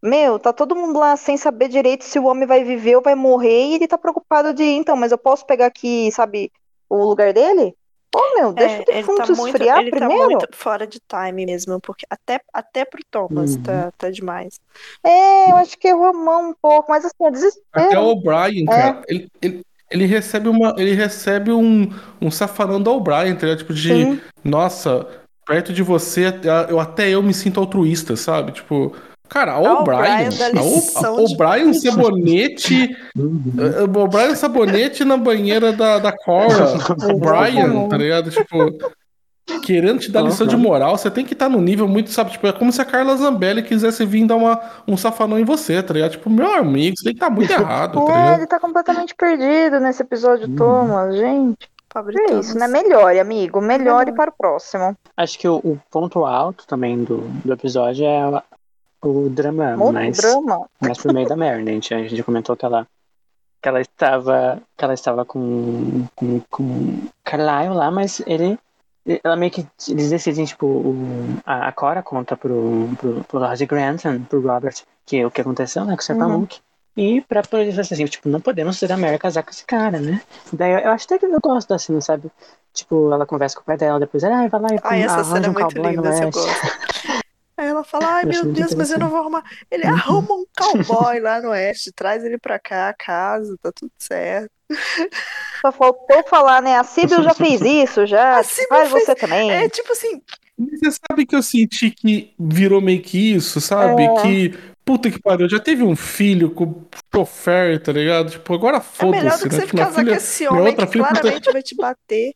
meu, tá todo mundo lá sem saber direito se o homem vai viver ou vai morrer, e ele tá preocupado de, então, mas eu posso pegar aqui, sabe, o lugar dele? Pô, meu, deixa é, o ele tá defunto muito, esfriar ele tá primeiro. muito fora de time mesmo, porque até, até pro Thomas Uhum. tá, tá demais. É, eu acho que errou a mão um pouco, mas assim, é Até desespero. o O'Brien, cara, ele, ele, ele recebe uma. Ele recebe um, um safanão do O'Brien, tá? Tipo, de. Sim. Nossa, perto de você, eu, até eu me sinto altruísta, sabe? Tipo. Cara, O- lição a de- O'Brien sabonete. Uhum. O O'Brien sabonete na banheira da, da Cora. O'Brien, tá ligado? Tipo. Querendo te dar lição de moral, você tem que estar no nível muito, sabe? Tipo, é como se a Carla Zambelli quisesse vir dar uma, um safanão em você, tá ligado? Tipo, meu amigo, você tem que estar muito errado, tá É, ele tá completamente perdido nesse episódio, Uhum. Thomas, gente. Pobre É isso, né? Melhore, amigo. Melhore para o próximo. Acho que o, o ponto alto também do, do episódio é a- o drama, mas, drama. mas por meio da Mary, né? A gente, a gente comentou que ela, que ela estava, que ela estava com, com, com Carlyle lá, mas ele. Ela meio que. Eles decidem, tipo, o, a, a Cora conta pro, pro, pro Roger Granton, pro Robert, que o que aconteceu, né, com o Serpamuk. E pra poder fazer assim, tipo, não podemos fazer a Mary casar com esse cara, né? Daí eu, eu acho até que eu gosto da cena, sabe? Tipo, ela conversa com o pai dela, depois ela ah, vai lá e Ai, essa cena é muito linda, eu gosto. Aí ela fala, ai meu Deus, mas eu não vou arrumar. Ele arruma um cowboy lá no oeste, traz ele pra cá, casa, tá tudo certo. Só faltou falar, né? A Síbil já fez isso, já. Faz fez- você também. É tipo assim, Mas Você sabe que eu senti que virou meio que isso, sabe? É. Que, puta que pariu, já teve um filho com chofer, tá ligado? Tipo, agora é melhor foda-se, do que né? você Tipo, minha casar filha- com esse homem que filha- claramente vai te bater.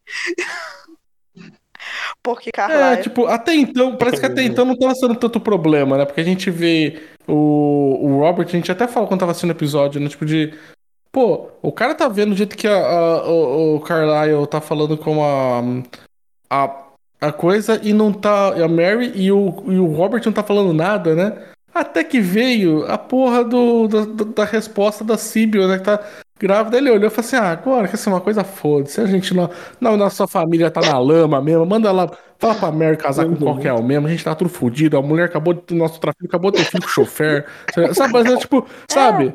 Porque É, Carlyle. tipo, até então, parece que até então não tava sendo tanto problema, né? Porque a gente vê o, o Robert, a gente até falou quando tava assistindo o episódio, né? Tipo, de. Pô, o cara tá vendo o jeito que a, a- o, o Carlyle tá falando com a, a. a coisa e não tá. A Mary e o, e o Robert não tá falando nada, né? Até que veio a porra do, da, da- da resposta da Sibyl, né? Que tá grávida. Ele olhou e falou assim: Ah, agora quer ser uma coisa foda-se. A gente não. Não, nossa família tá na lama mesmo. Manda lá. Fala pra Mary casar com qualquer um mesmo. A gente tá tudo fudido. A mulher acabou de. Nosso trafico acabou de ter filho com chofer. Sabe? Mas é tipo, sabe?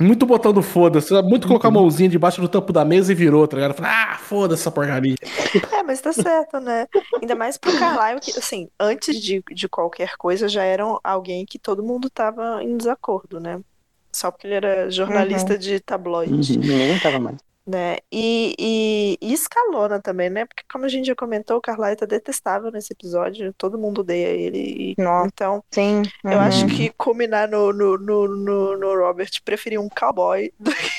Muito botando foda-se, sabe? muito colocar a mãozinha debaixo do tampo da mesa e virou, tá ligado? Ah, foda-se essa porcaria. É, mas tá certo, né? Ainda mais pro Carlyle, que, assim, antes de, de qualquer coisa, já era alguém que todo mundo tava em desacordo, né? Só porque ele era jornalista de tabloide, Uhum, ninguém aguentava mais. né? E, e, e escalona também, né? Porque, como a gente já comentou, o Carlyle tá detestável nesse episódio, todo mundo odeia ele. e- Nossa. então, Sim. eu uhum. acho que combinar no, no, no, no, no Robert preferir um cowboy do que,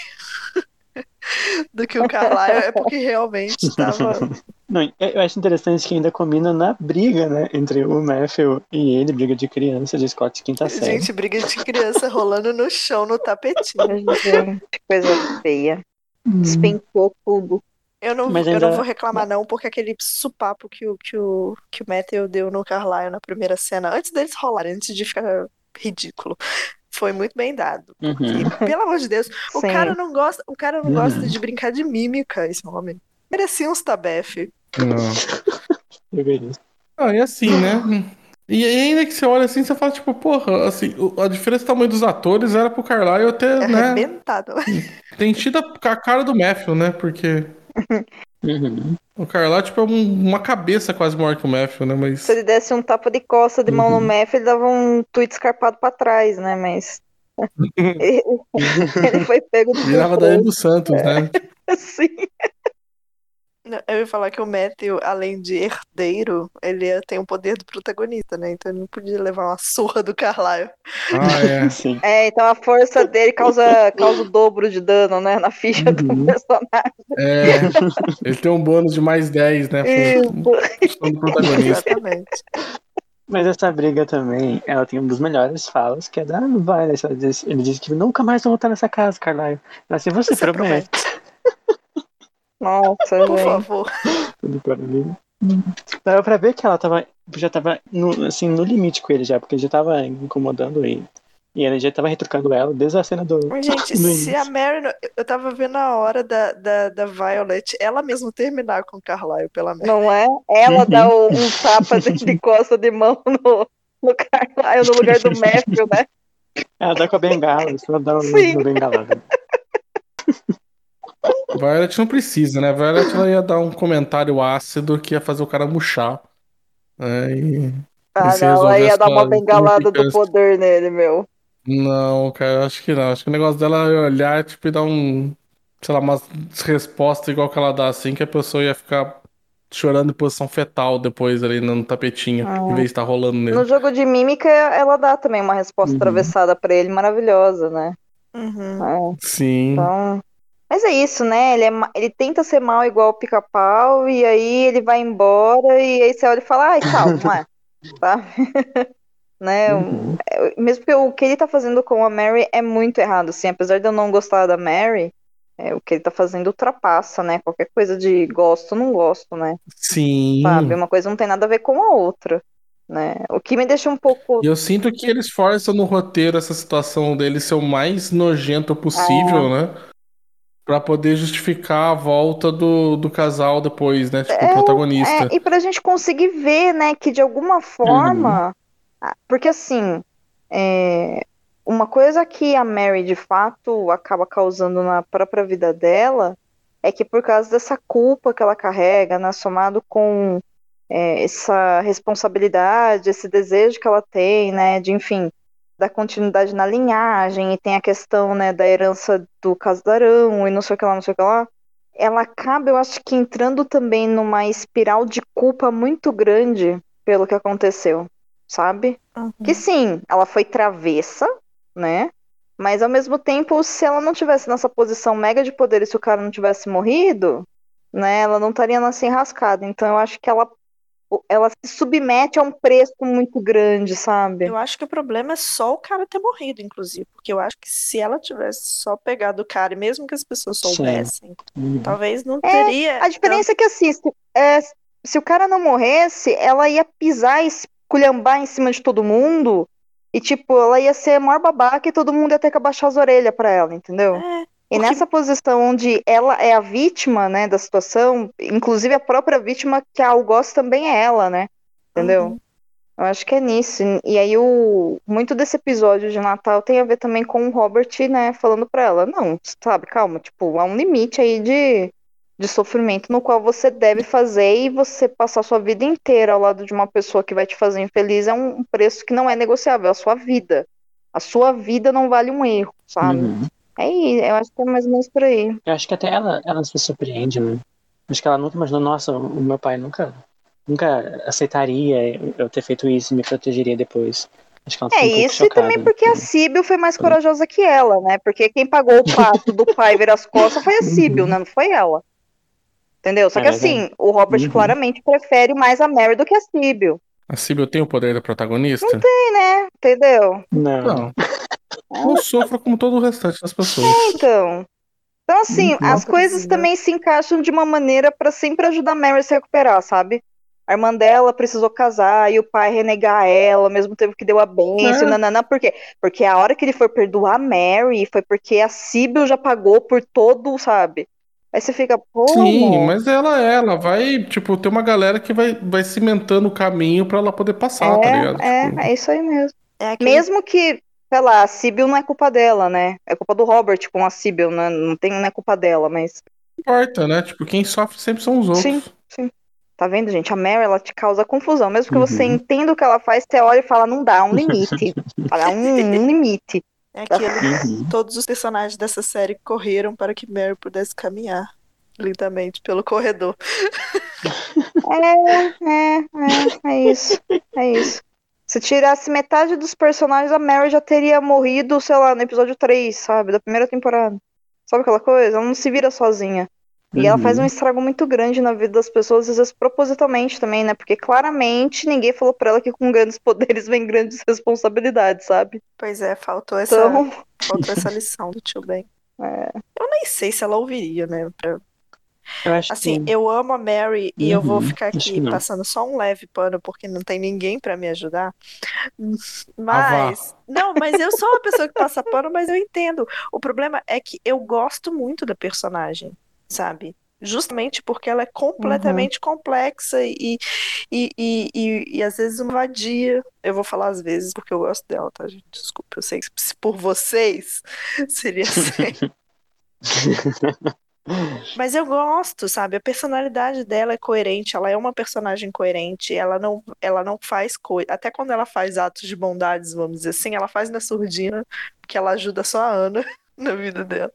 do que o Carlyle é porque realmente tava. Não, eu acho interessante que ainda combina na briga, né? Entre o Matthew e ele, briga de criança de Scott quinta série. Gente, briga de criança rolando no chão, no tapetinho. Coisa feia. Despencou tudo. Eu não, Mas eu ainda- não vou reclamar, não, porque aquele supapo que o, que o, que o Matthew deu no Carlyle na primeira cena, antes deles rolarem, antes de ficar ridículo, foi muito bem dado. Uhum. E, pelo amor de Deus, o Sim. cara não gosta, o cara não Uhum. gosta de brincar de mímica, esse homem. Merecia uns tabef. Não. Eu vejo isso. Ah, e assim, né? E ainda que você olha assim, você fala, tipo, porra, assim, a diferença do tamanho dos atores era pro Carlyle ter, É né? arrebentado. Tem tido a, a cara do Matthew, né? Porque Uhum. o Carlyle, tipo, é um- uma cabeça quase maior que o Matthew, né? Mas. Se ele desse um tapa de costa de mão no Uhum. Mef, ele dava um tweet escarpado pra trás, né? Mas. ele, ele foi pego de Virava Daiane dos Santos, né? Sim. Eu ia falar que o Matthew, além de herdeiro, ele é- tem o poder do protagonista, né? Então ele não podia levar uma surra do Carlyle. Ah, é. Sim. É, então a força dele causa, causa o dobro de dano, né? Na ficha do Uhum. personagem. É. Ele tem um bônus de mais 10, né? Por do protagonista. Exatamente. Mas essa briga também, ela tem um dos melhores falas, que é da Violet. Diz- Ele diz que nunca mais vou voltar nessa casa, Carlyle. Ela assim, você, Você promete. Nossa, Por gente. favor. Tudo mim. Dava pra ver que ela tava, já tava no, assim, no limite com ele já, porque ele já tava incomodando ele. E ele já tava retrucando ela desde a cena do. Mas, Gente, No se a Mary. Eu tava vendo a hora da, da, da Violet, ela mesmo terminar com o Carlyle pela Mary. Não é? Ela Uhum. dá um, um tapa de, costa de mão no, no Carlyle, no lugar do Matthew, né? Ela tá com a bengala, ela dá Sim. uma bengalada. Violet não precisa, né? Violet ela ia dar um comentário ácido que ia fazer o cara murchar. né? E- Ah, não, ela ia dar uma bengalada do poder nele, meu. Não, cara, acho que não. Acho que o negócio dela é olhar tipo, e dar um. Sei lá, uma resposta igual que ela dá assim, que a pessoa ia ficar chorando em posição fetal depois ali no tapetinho, Ah. em vez de estar rolando nele. No jogo de mímica, ela dá também uma resposta Uhum. atravessada pra ele, maravilhosa, né? Uhum. É, Sim. então. Mas é isso, né? Ele, é ele tenta ser mal igual o pica-pau, e aí ele vai embora, e aí você olha e fala, ai, calma, tá? né? Uhum. É, Mesmo porque o que ele tá fazendo com a Mary é muito errado, assim, apesar de eu não gostar da Mary, é, o que ele tá fazendo ultrapassa, né? Qualquer coisa de gosto, não gosto, né? Sim. Sabe? Uma coisa não tem nada a ver com a outra, né? O que me deixa um pouco eu sinto que eles forçam no roteiro essa situação dele ser o mais nojento possível, né? Pra poder justificar a volta do, do casal depois, né? Tipo, É, o protagonista. É, e pra gente conseguir ver, né, que de alguma forma. ah, Porque assim, é, uma coisa que a Mary de fato acaba causando na própria vida dela é que por causa dessa culpa que ela carrega, né, somado com é, essa responsabilidade, esse desejo que ela tem, né, de enfim, da continuidade na linhagem, e tem a questão, né, da herança do casarão e não sei o que lá, não sei o que lá ela acaba, eu acho que entrando também numa espiral de culpa muito grande pelo que aconteceu, sabe? Uhum. Que sim, ela foi travessa, né? Mas ao mesmo tempo, se ela não tivesse nessa posição mega de poder e se o cara não tivesse morrido, né, ela não estaria nessa enrascada. Então eu acho que ela ela se submete a um preço muito grande, sabe? Eu acho que o problema é só o cara ter morrido, inclusive. Porque eu acho que se ela tivesse só pegado o cara, e mesmo que as pessoas Sim. soubessem, Uhum. talvez não É, teria. A diferença é que assim, se, é, se o cara não morresse, ela ia pisar e esculhambar em cima de todo mundo. E, tipo, ela ia ser a maior babaca e todo mundo ia ter que abaixar as orelhas pra ela, entendeu? É, E porque- nessa posição onde ela é a vítima, né, da situação, inclusive a própria vítima que a algoz também é ela, né? Entendeu? Uhum. Eu acho que é nisso. E aí o muito desse episódio de Natal tem a ver também com o Robert, né, falando pra ela, não, sabe, calma, tipo, há um limite aí de, de sofrimento no qual você deve fazer e você passar sua vida inteira ao lado de uma pessoa que vai te fazer infeliz é um preço que não é negociável, é a sua vida. A sua vida não vale um erro, sabe? Uhum. É isso, eu acho que é mais ou menos por aí. Eu acho que até ela, ela se surpreende, né? Acho que ela nunca imaginou, nossa, o meu pai nunca, nunca aceitaria eu ter feito isso e me protegeria depois. Acho que ela É um isso e também porque a Síbil foi mais corajosa que ela, né? Porque quem pagou o pato do pai ver as costas foi a Síbil, né? Não foi ela. Entendeu? Só É que verdade. assim, o Robert Uhum. claramente prefere mais a Mary do que a Síbil. A Sibyl tem o poder da protagonista? Sim, né? Entendeu? Não. Não. Eu sofro como todo o restante das pessoas. Então. Então, assim, as coisas Precisa. também se encaixam de uma maneira pra sempre ajudar a Mary a se recuperar, sabe? A irmã dela precisou casar e o pai renegar ela, ao mesmo tempo que deu a bênção, É. nanana, por quê? Porque a hora que ele foi perdoar a Mary foi porque a Síbil já pagou por todo, sabe? Aí você fica, pô, Sim, mas ela é, ela vai, tipo, ter uma galera que vai, vai cimentando o caminho pra ela poder passar, tá ligado? é, Tipo, é, é isso aí mesmo. É aquele- Mesmo que, sei lá, a Síbil não é culpa dela, né? É culpa do Robert com a Síbil, né? Não, tem, não é culpa dela, mas não importa, né? Tipo, quem sofre sempre são os outros. Sim. Tá vendo, gente? A Mary, ela te causa confusão. Mesmo que Uhum. você entenda o que ela faz, você olha e fala, não dá, um limite. Fala, um, um limite. É aquilo. Uhum. Todos os personagens dessa série correram para que Mary pudesse caminhar lentamente pelo corredor. É, é, é, é isso. É isso. Se tirasse metade dos personagens, a Mary já teria morrido, sei lá, no episódio 3, sabe? Da primeira temporada. Sabe aquela coisa? Ela não se vira sozinha. E ela faz um Uhum. estrago muito grande na vida das pessoas, às vezes propositalmente também, né? Porque claramente ninguém falou pra ela que com grandes poderes vem grandes responsabilidades, sabe? Pois é, faltou essa, Então, faltou essa lição do tio Ben. É. Eu nem sei se ela ouviria, né? Pra- Eu acho Assim, que. eu amo a Mary e eu vou Uhum, ficar aqui passando só um leve pano porque não tem ninguém pra me ajudar. Mas, não, mas eu sou uma pessoa que passa pano, mas eu entendo. O problema é que eu gosto muito da personagem, sabe? Justamente porque ela é completamente complexa e, e, e, e, e às vezes uma vadia. Eu vou falar às vezes porque eu gosto dela, tá, gente? Desculpa, eu sei que se por vocês seria assim. Mas eu gosto, sabe? A personalidade dela é coerente, ela é uma personagem coerente, ela não, ela não faz coisa. Até quando ela faz atos de bondades, vamos dizer assim, ela faz na surdina, porque ela ajuda só a Ana na vida dela.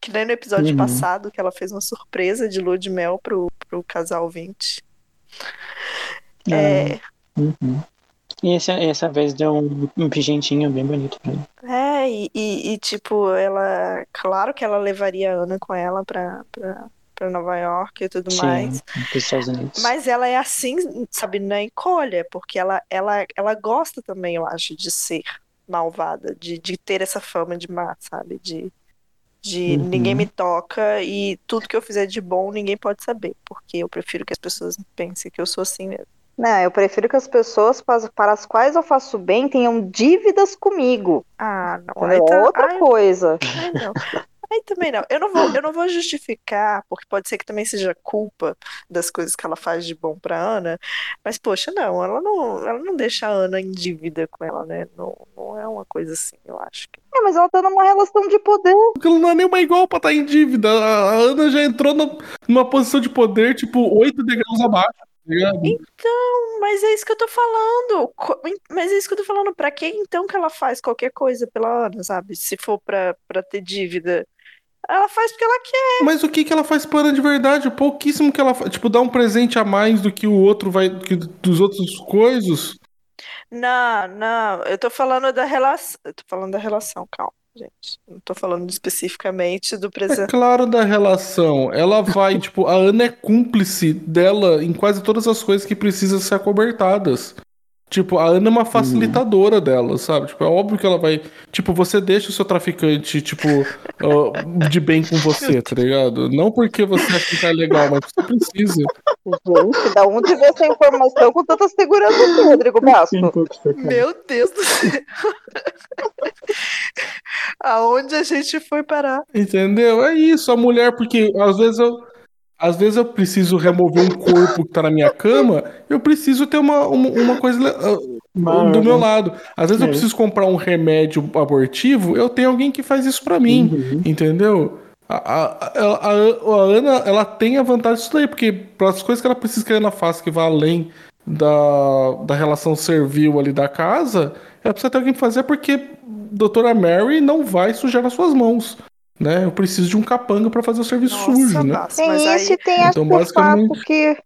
Que nem no episódio Uhum. passado, que ela fez uma surpresa de lua de mel pro, pro casal 20. É, Uhum. E esse, essa vez deu um, um pigentinho bem bonito pra mim. é e, e, e, tipo, ela. Claro que ela levaria a Ana com ela pra, pra, pra Nova York e tudo mais. Sim, pros Estados Unidos. Mas ela é assim, sabe, na encolha, porque ela, ela, ela gosta também, eu acho, de ser malvada, de, de ter essa fama de má, sabe? De, de Uhum. ninguém me toca e tudo que eu fizer de bom ninguém pode saber, porque eu prefiro que as pessoas pensem que eu sou assim mesmo. Não, eu prefiro que as pessoas para as quais eu faço bem tenham dívidas comigo. Ah, não. Tá, É outra ai, coisa. ai, não. Aí também não. Eu não vou, eu não vou justificar, porque pode ser que também seja culpa das coisas que ela faz de bom pra Ana. Mas, poxa, não, ela não, ela não deixa a Ana em dívida com ela, né? Não, não é uma coisa assim, eu acho. que- É, mas ela tá numa relação de poder. Porque ela não é nenhuma igual pra estar em dívida. A Ana já entrou na- numa posição de poder, tipo, oito degraus abaixo. Então, mas é isso que eu tô falando. Mas é isso que eu tô falando. Pra que então que ela faz qualquer coisa pela Ana, sabe? Se for pra, pra ter dívida. Ela faz porque ela quer. Mas o que que ela faz para de verdade? Pouquíssimo que ela faz. Tipo, dar um presente a mais do que o outro vai. Que, dos outros coisas. Não, não. Eu tô falando da relação. Eu tô falando da relação, calma, gente. Não tô falando especificamente do É presente. claro da relação. Ela vai, tipo, a Ana é cúmplice dela em quase todas as coisas que precisam ser acobertadas. Tipo, a Ana é uma facilitadora dela, sabe? Tipo, é óbvio que ela vai. Tipo, você deixa o seu traficante, tipo, ah, de bem com você, tá ligado? Não porque você acha que é legal, mas você precisa. Gente, da onde veio essa informação com tanta segurança aqui, Rodrigo Basco? Meu Deus do céu. Aonde a gente foi parar? Entendeu? É isso, a mulher, porque às vezes eu. Às vezes eu preciso remover um corpo que tá na minha cama, eu preciso ter uma, uma, uma coisa ah, do meu lado. Às vezes eu É. preciso comprar um remédio abortivo, eu tenho alguém que faz isso pra mim, Uhum. entendeu? A, a, a, a Ana, ela tem a vantagem disso daí, porque para as coisas que ela precisa que a Ana faça, que vai além da, da relação servil ali da casa, ela precisa ter alguém pra fazer, porque doutora Mary não vai sujar as suas mãos. Né? Eu preciso de um capanga pra fazer o serviço sujo, né? Nossa, Tem isso aí... e tem Então, basicamente- fato que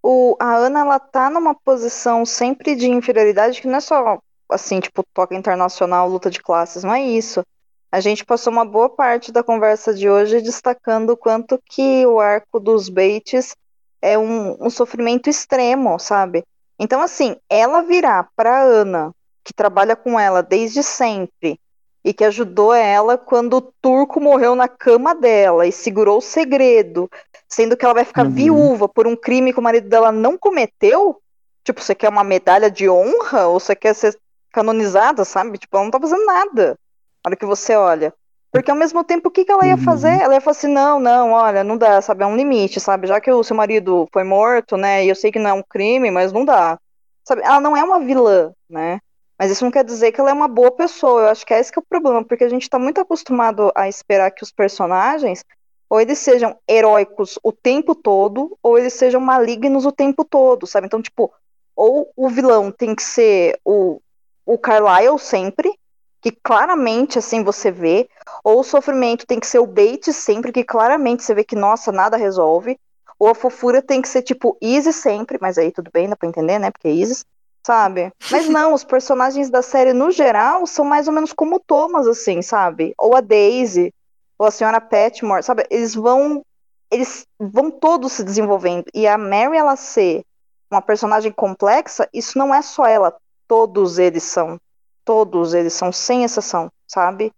o, a Ana ela tá numa posição sempre de inferioridade que não é só assim, tipo, toca internacional, luta de classes, não é isso. A gente passou uma boa parte da conversa de hoje destacando o quanto que o arco dos Bates é um, um sofrimento extremo, sabe? Então, assim, ela virar pra Ana, que trabalha com ela desde sempre, e que ajudou ela quando o turco morreu na cama dela e segurou o segredo, sendo que ela vai ficar Uhum. viúva por um crime que o marido dela não cometeu? Tipo, você quer uma medalha de honra ou você quer ser canonizada, sabe? Tipo, ela não tá fazendo nada. Na hora que você olha. Porque ao mesmo tempo, o que, que ela ia Uhum. fazer? Ela ia falar assim: não, não, olha, não dá, sabe? É um limite, sabe? Já que o seu marido foi morto, né? E eu sei que não é um crime, mas não dá. Sabe? Ela não é uma vilã, né? Mas isso não quer dizer que ela é uma boa pessoa. Eu acho que é esse que é o problema, porque a gente tá muito acostumado a esperar que os personagens ou eles sejam heróicos o tempo todo, ou eles sejam malignos o tempo todo, sabe? Então, tipo, ou o vilão tem que ser o, o Carlyle sempre, que claramente assim você vê, ou o sofrimento tem que ser o Bates sempre, que claramente você vê que, nossa, nada resolve, ou a fofura tem que ser tipo Isis sempre, mas aí tudo bem, dá pra entender, né? Porque é Isis, sabe? Mas não, os personagens da série no geral são mais ou menos como Thomas, assim, sabe? Ou a Daisy, ou a senhora Petmore, sabe? Eles vão. Eles vão todos se desenvolvendo. E a Mary, ela ser uma personagem complexa, isso não é só ela. Todos eles são. Todos eles são, sem exceção, sabe?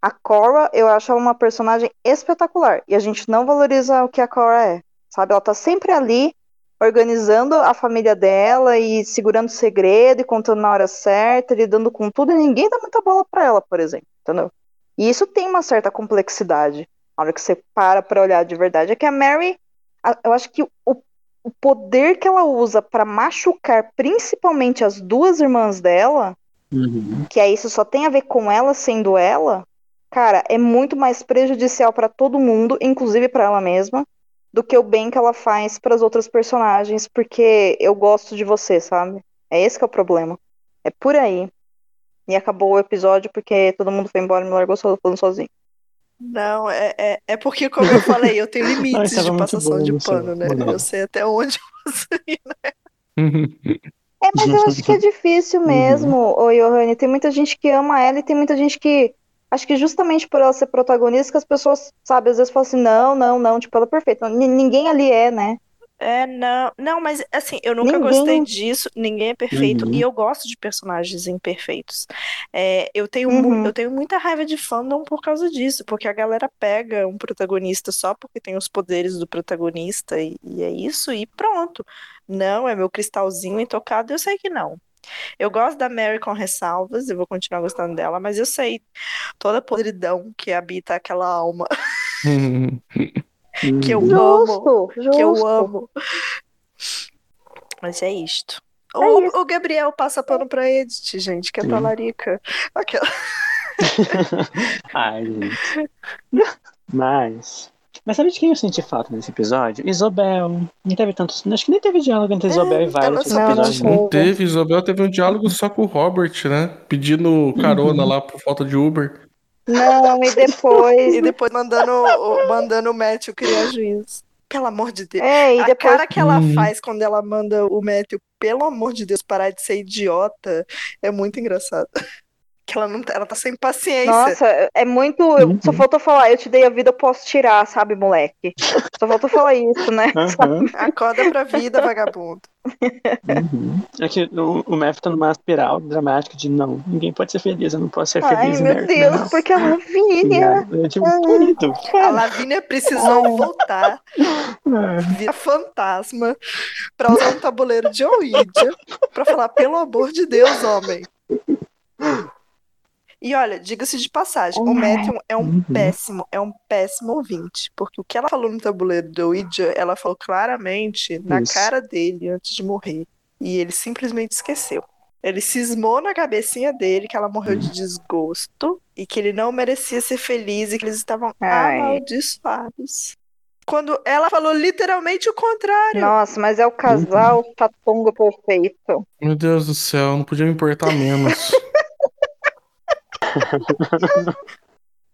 A Cora, eu acho ela uma personagem espetacular. E a gente não valoriza o que a Cora é, sabe? Ela tá sempre ali, organizando a família dela e segurando segredo e contando na hora certa, lidando com tudo, e ninguém dá muita bola pra ela, por exemplo, entendeu? E isso tem uma certa complexidade. Na hora que você para pra olhar de verdade, é que a Mary, a- eu acho que o, o poder que ela usa pra machucar principalmente as duas irmãs dela, Uhum. que aí isso só tem a ver com ela sendo ela, cara, é muito mais prejudicial pra todo mundo, inclusive pra ela mesma, do que o bem que ela faz pras outras personagens, porque eu gosto de você, sabe? É esse que é o problema. É por aí. E acabou o episódio porque todo mundo foi embora e me largou só falando sozinho. Não, é, é, é porque, como eu falei, eu tenho Ai, limites tava de passação bom, de pano, né? Eu sei até onde eu posso ir. É, mas eu acho que é difícil mesmo, ô Johanny. Tem muita gente que ama ela e tem muita gente que. Acho que justamente por ela ser protagonista, que as pessoas, sabe, às vezes falam assim, não, não, não, tipo, ela é perfeita. N- ninguém ali é, né? É, não, não, mas assim, eu nunca Ninguém- gostei disso, ninguém é perfeito, Uhum. e eu gosto de personagens imperfeitos. É, eu tenho, Uhum. eu tenho muita raiva de fandom por causa disso, porque a galera pega um protagonista só porque tem os poderes do protagonista, e, e é isso, e pronto. Não, é meu cristalzinho intocado, eu sei que não. Eu gosto da Mary com ressalvas, eu vou continuar gostando dela, mas eu sei toda a podridão que habita aquela alma que eu amo. Justo, justo. Que eu amo. Mas é isto. É o, o Gabriel passa pano pra Edith, gente, que é talarica. Aquela... Ai, gente. Mas. Mas sabe de quem eu senti falta nesse episódio? Isabel. Não teve tanto. Acho que nem teve diálogo entre Isabel e ela Violet nesse só Não, não episódio. né? Não teve, Isabel teve um diálogo só com o Robert, né? Pedindo carona lá por falta de Uber. Não, e depois. E depois mandando, o- mandando o Matthew criar juízo. Pelo amor de Deus. É, e a depois. cara que ela Hum. faz quando ela manda o Matthew, pelo amor de Deus, parar de ser idiota, é muito engraçado. Que ela não tá, ela tá sem paciência. Nossa, é muito. eu- Uhum. Só faltou falar, eu te dei a vida, eu posso tirar, sabe, moleque? Só faltou falar isso, né? Aham, Acorda pra vida, vagabundo. uhum. É que o, o Matthew tá numa espiral dramática de não, ninguém pode ser feliz, eu não posso ser Ai, feliz. meu né? Deus, Não. porque a Lavínia. Eu, tipo, querido, A. Lavínia precisou voltar, Ah, vira fantasma, pra usar um tabuleiro de Ouija, pra falar, pelo amor de Deus, homem. E olha, diga-se de passagem, o Matthew é um Uhum. péssimo, é um péssimo ouvinte, porque o que ela falou no tabuleiro do Ouija, ela falou claramente na Isso. cara dele antes de morrer, e ele simplesmente esqueceu. Ele cismou na cabecinha dele que ela morreu de desgosto e que ele não merecia ser feliz e que eles estavam Ai. amaldiçoados. Quando ela falou literalmente o contrário. Nossa, mas é o casal fatongo perfeito. Meu Deus do céu, não podia me importar menos.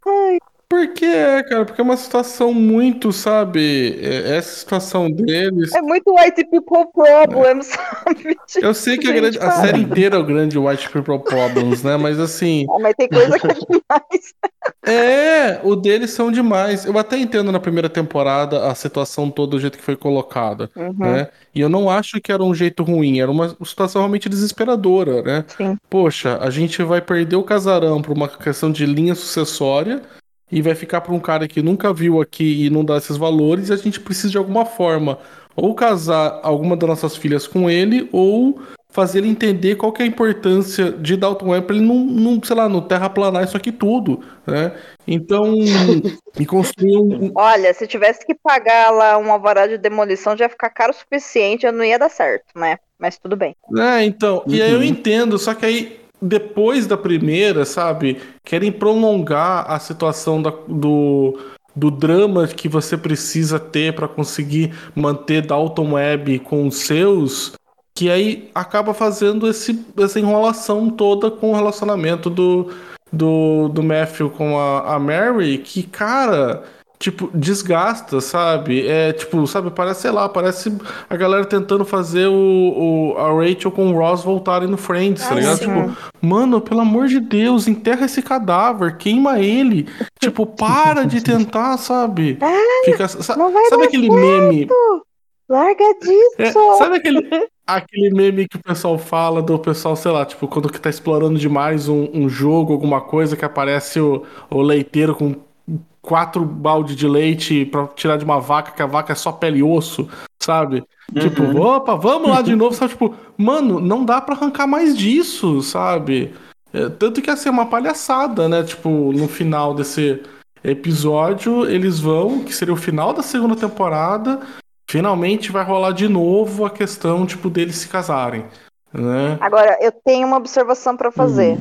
Por que é, cara? Porque é uma situação muito, sabe? é- Essa situação deles. É muito white people problem, sabe? Eu sei que a, Gente, grande- a série inteira é o grande White People Problems, né? Mas assim, Ah, mas tem coisa que é demais. é, o deles são demais. Eu até entendo na primeira temporada a situação toda do jeito que foi colocada, Uhum, né? E eu não acho que era um jeito ruim, era uma situação realmente desesperadora, né? Sim. Poxa, a gente vai perder o casarão por uma questão de linha sucessória e vai ficar para um cara que nunca viu aqui e não dá esses valores, e a gente precisa de alguma forma ou casar alguma das nossas filhas com ele ou fazer ele entender qual que é a importância de Dalton Webb pra ele não, não, sei lá, não terraplanar isso aqui tudo, né? Então, e construir um, Olha, se tivesse que pagar lá um alvará de demolição, já ia ficar caro o suficiente, eu não ia dar certo, né? Mas tudo bem. É, então, e aí eu Uhum. entendo, só que aí depois da primeira, sabe, querem prolongar a situação da- do, do drama que você precisa ter pra conseguir manter Dalton Webb com os seus, que aí acaba fazendo esse, essa enrolação toda com o relacionamento do, do, do Matthew com a, a Mary, que, cara. Tipo, desgasta, sabe? É tipo, sabe, parece, sei lá, parece a galera tentando fazer o, o- a Rachel com o Ross voltarem no Friends, tá ligado? sim. Tipo, mano, pelo amor de Deus, enterra esse cadáver, queima ele. tipo, para de tentar, sabe? Fica, sa- não vai sabe aquele meme? Larga É, disso! sabe aquele, aquele meme que o pessoal fala do pessoal, sei lá, tipo, quando que tá explorando demais um, um jogo, alguma coisa, que aparece o, o leiteiro com quatro balde de leite pra tirar de uma vaca, que a vaca é só pele e osso, sabe? Tipo, Uhum. opa, vamos lá de novo, sabe? Tipo, mano, não dá pra arrancar mais disso, sabe? É, tanto que ia ser uma palhaçada, né? Tipo, no final desse episódio, eles vão, que seria o final da segunda temporada, finalmente vai rolar de novo a questão, tipo, deles se casarem, né? Agora, eu tenho uma observação pra fazer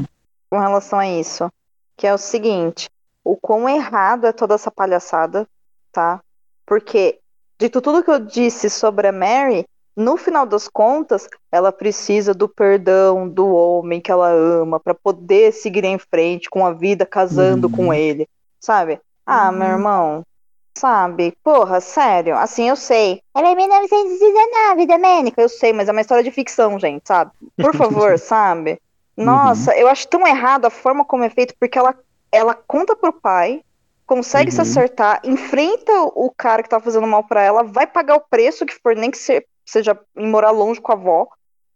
com relação a isso, que é o seguinte: o quão errado é toda essa palhaçada, tá? Porque, dito tudo que eu disse sobre a Mary, no final das contas, ela precisa do perdão do homem que ela ama pra poder seguir em frente com a vida casando Uhum. com ele, sabe? Ah, meu irmão, sabe? Porra, sério, assim eu sei. Ela é 1919, Domênica, eu sei, mas é uma história de ficção, gente, sabe? Por favor, sabe? Nossa, eu acho tão errado a forma como é feito, porque ela, ela conta pro pai, consegue se Uhum. acertar, enfrenta o cara que tá fazendo mal pra ela, vai pagar o preço que for, nem que se- seja em morar longe com a avó,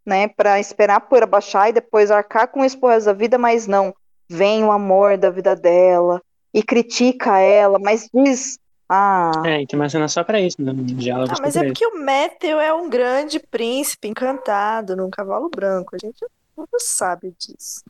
né? Pra esperar a poeira baixar e depois arcar com isso pro resto da vida, mas não. Vem o amor da vida dela e critica ela, mas diz. Ah, É, e tem uma cena só pra isso, né? Diálogo Ah, mas é isso. porque o Matthew é um grande príncipe encantado num cavalo branco. A gente Não sabe disso.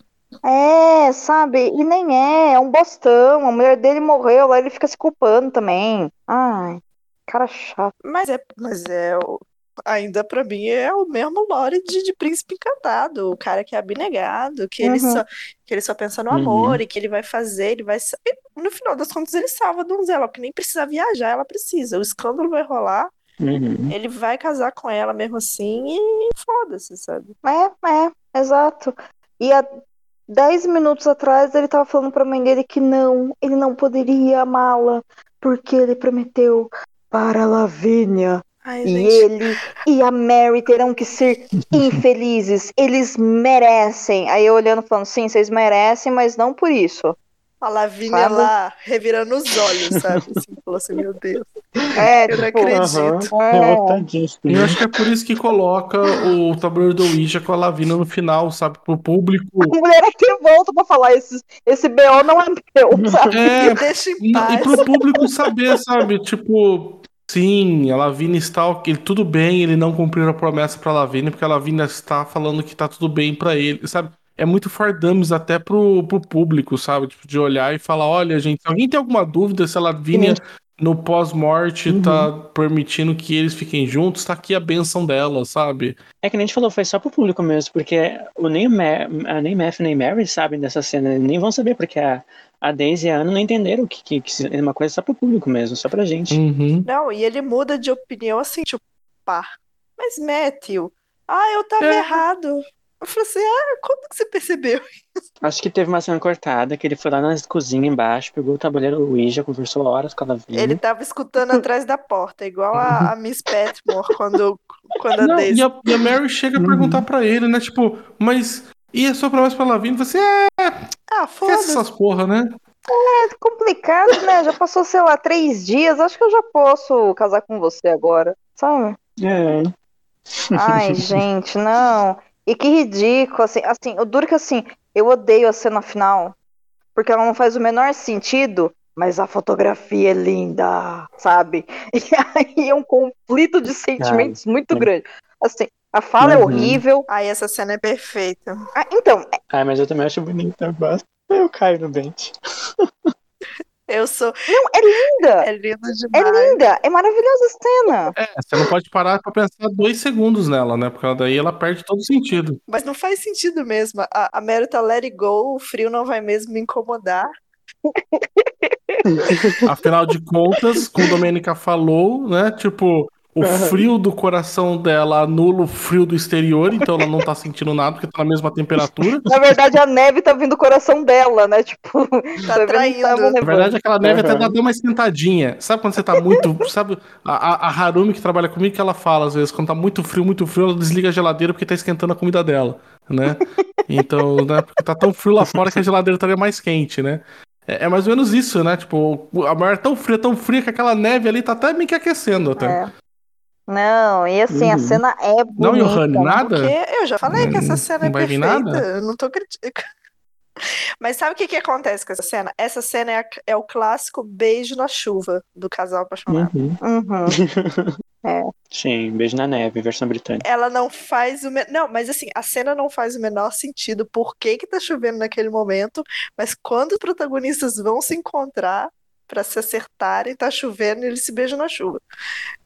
É, sabe? E nem é, é um bostão. A mulher dele morreu, lá ele fica se culpando também. Ai, cara chato. Mas é, mas é o- ainda pra mim é o mesmo lore de, de Príncipe Encantado, o cara que é abnegado, que ele Uhum. só que ele só pensa no Uhum. amor e que ele vai fazer, ele vai e no final das contas ele salva a donzela, porque nem precisa viajar, ela precisa. O escândalo vai rolar, Uhum. ele vai casar com ela mesmo assim e foda-se, sabe? É, é, exato. E há 10 minutos atrás ele tava falando pra mãe dele que não, ele não poderia amá-la, porque ele prometeu para a Lavínia. Ai, E gente, ele e a Mary terão que ser infelizes. Eles merecem. Aí eu olhando falando, sim, vocês merecem, mas não por isso. A Lavínia lá revirando os olhos, sabe? Assim, falou assim, meu Deus, É, eu não tipo, acredito. É. É. E eu acho que é por isso que coloca o tabuleiro do Ouija com a Lavina no final, sabe? Pro público. a mulher aqui volta pra falar, esse, esse BO não é meu, sabe? É, deixa em e, e paz. pro público saber, sabe? Tipo, sim, a Lavínia está ok, tudo bem ele não cumprir a promessa pra Lavínia, porque a Lavínia está falando que tá tudo bem pra ele, sabe? É muito fardames até pro, pro público, sabe? Tipo, de olhar e falar, olha, gente, se alguém tem alguma dúvida se a Lavínia no pós-morte tá permitindo que eles fiquem juntos, tá aqui a benção dela, sabe? É que nem a gente falou, foi só pro público mesmo, porque o nem, o Ma- nem Matthew nem Mary sabem dessa cena, nem vão saber, porque a, a Daisy e a Anna não entenderam que, que, que é uma coisa só pro público mesmo, só pra gente. Uhum. Não, e ele muda de opinião assim, tipo, pá. Mas Matthew, ah, eu tava É. errado. Eu falei assim, ah, como que você percebeu? Acho que teve uma cena cortada, que ele foi lá na cozinha embaixo, pegou o tabuleiro Ouija, conversou horas com a Lavínia. Ele tava escutando atrás da porta, igual a, a Miss Petmore quando, quando a Não, Daisy. e, a, e a Mary chega a Uhum. perguntar pra ele, né? Tipo, mas e a sua promessa pra Lavínia? Você é, Ah, foda-se. essas porra, né? É complicado, né? Já passou, sei lá, três dias. Acho que eu já posso casar com você agora, sabe? É. Ai, gente, não. E que ridículo, assim, assim, o duro que assim, eu odeio a cena final, porque ela não faz o menor sentido, mas a fotografia é linda, sabe? E aí é um conflito de sentimentos muito é. grande. Assim, a fala é Uhum. horrível. Aí essa cena é perfeita. Ah, então, Ai, mas eu também acho bonita, eu gosto. Eu caio no bench. Eu sou. não, é linda. É lindo É demais. linda, é maravilhosa a cena. É, você não pode parar pra pensar dois segundos nela, né? Porque daí ela perde todo sentido. Mas não faz sentido mesmo. A, a Mary tá let it go, o frio não vai mesmo me incomodar. Afinal de contas, como a Domênica falou, né? Tipo, o frio do coração dela anula o frio do exterior, então ela não tá sentindo nada, porque tá na mesma temperatura. Na verdade, a neve tá vindo do coração dela, né? Tipo, Tá que traindo. Na verdade, aquela neve até Uhum. dá dá uma esquentadinha. Sabe quando você tá muito. Sabe, a, a- a Harumi que trabalha comigo, que ela fala, às vezes, quando tá muito frio, muito frio, ela desliga a geladeira porque tá esquentando a comida dela, né? Então, né, porque tá tão frio lá fora que a geladeira estaria mais quente, né? É, é mais ou menos isso, né? Tipo, a maior é tão fria, tão fria que aquela neve ali tá até meio que aquecendo até. É. Não, e assim, a Uhum. cena é Não, bonita. Johanny, nada? Porque eu já falei que essa cena é Não vir perfeita. nada? Eu não tô criticando. Mas sabe o que que acontece com essa cena? Essa cena é, a- é o clássico beijo na chuva do casal apaixonado. Uhum. Uhum. Sim, beijo na neve, versão britânica. Ela não faz o. me- Não, mas assim, a cena não faz o menor sentido. Por que que tá chovendo naquele momento? Mas quando os protagonistas vão se encontrar pra se acertarem, tá chovendo e eles se beijam na chuva.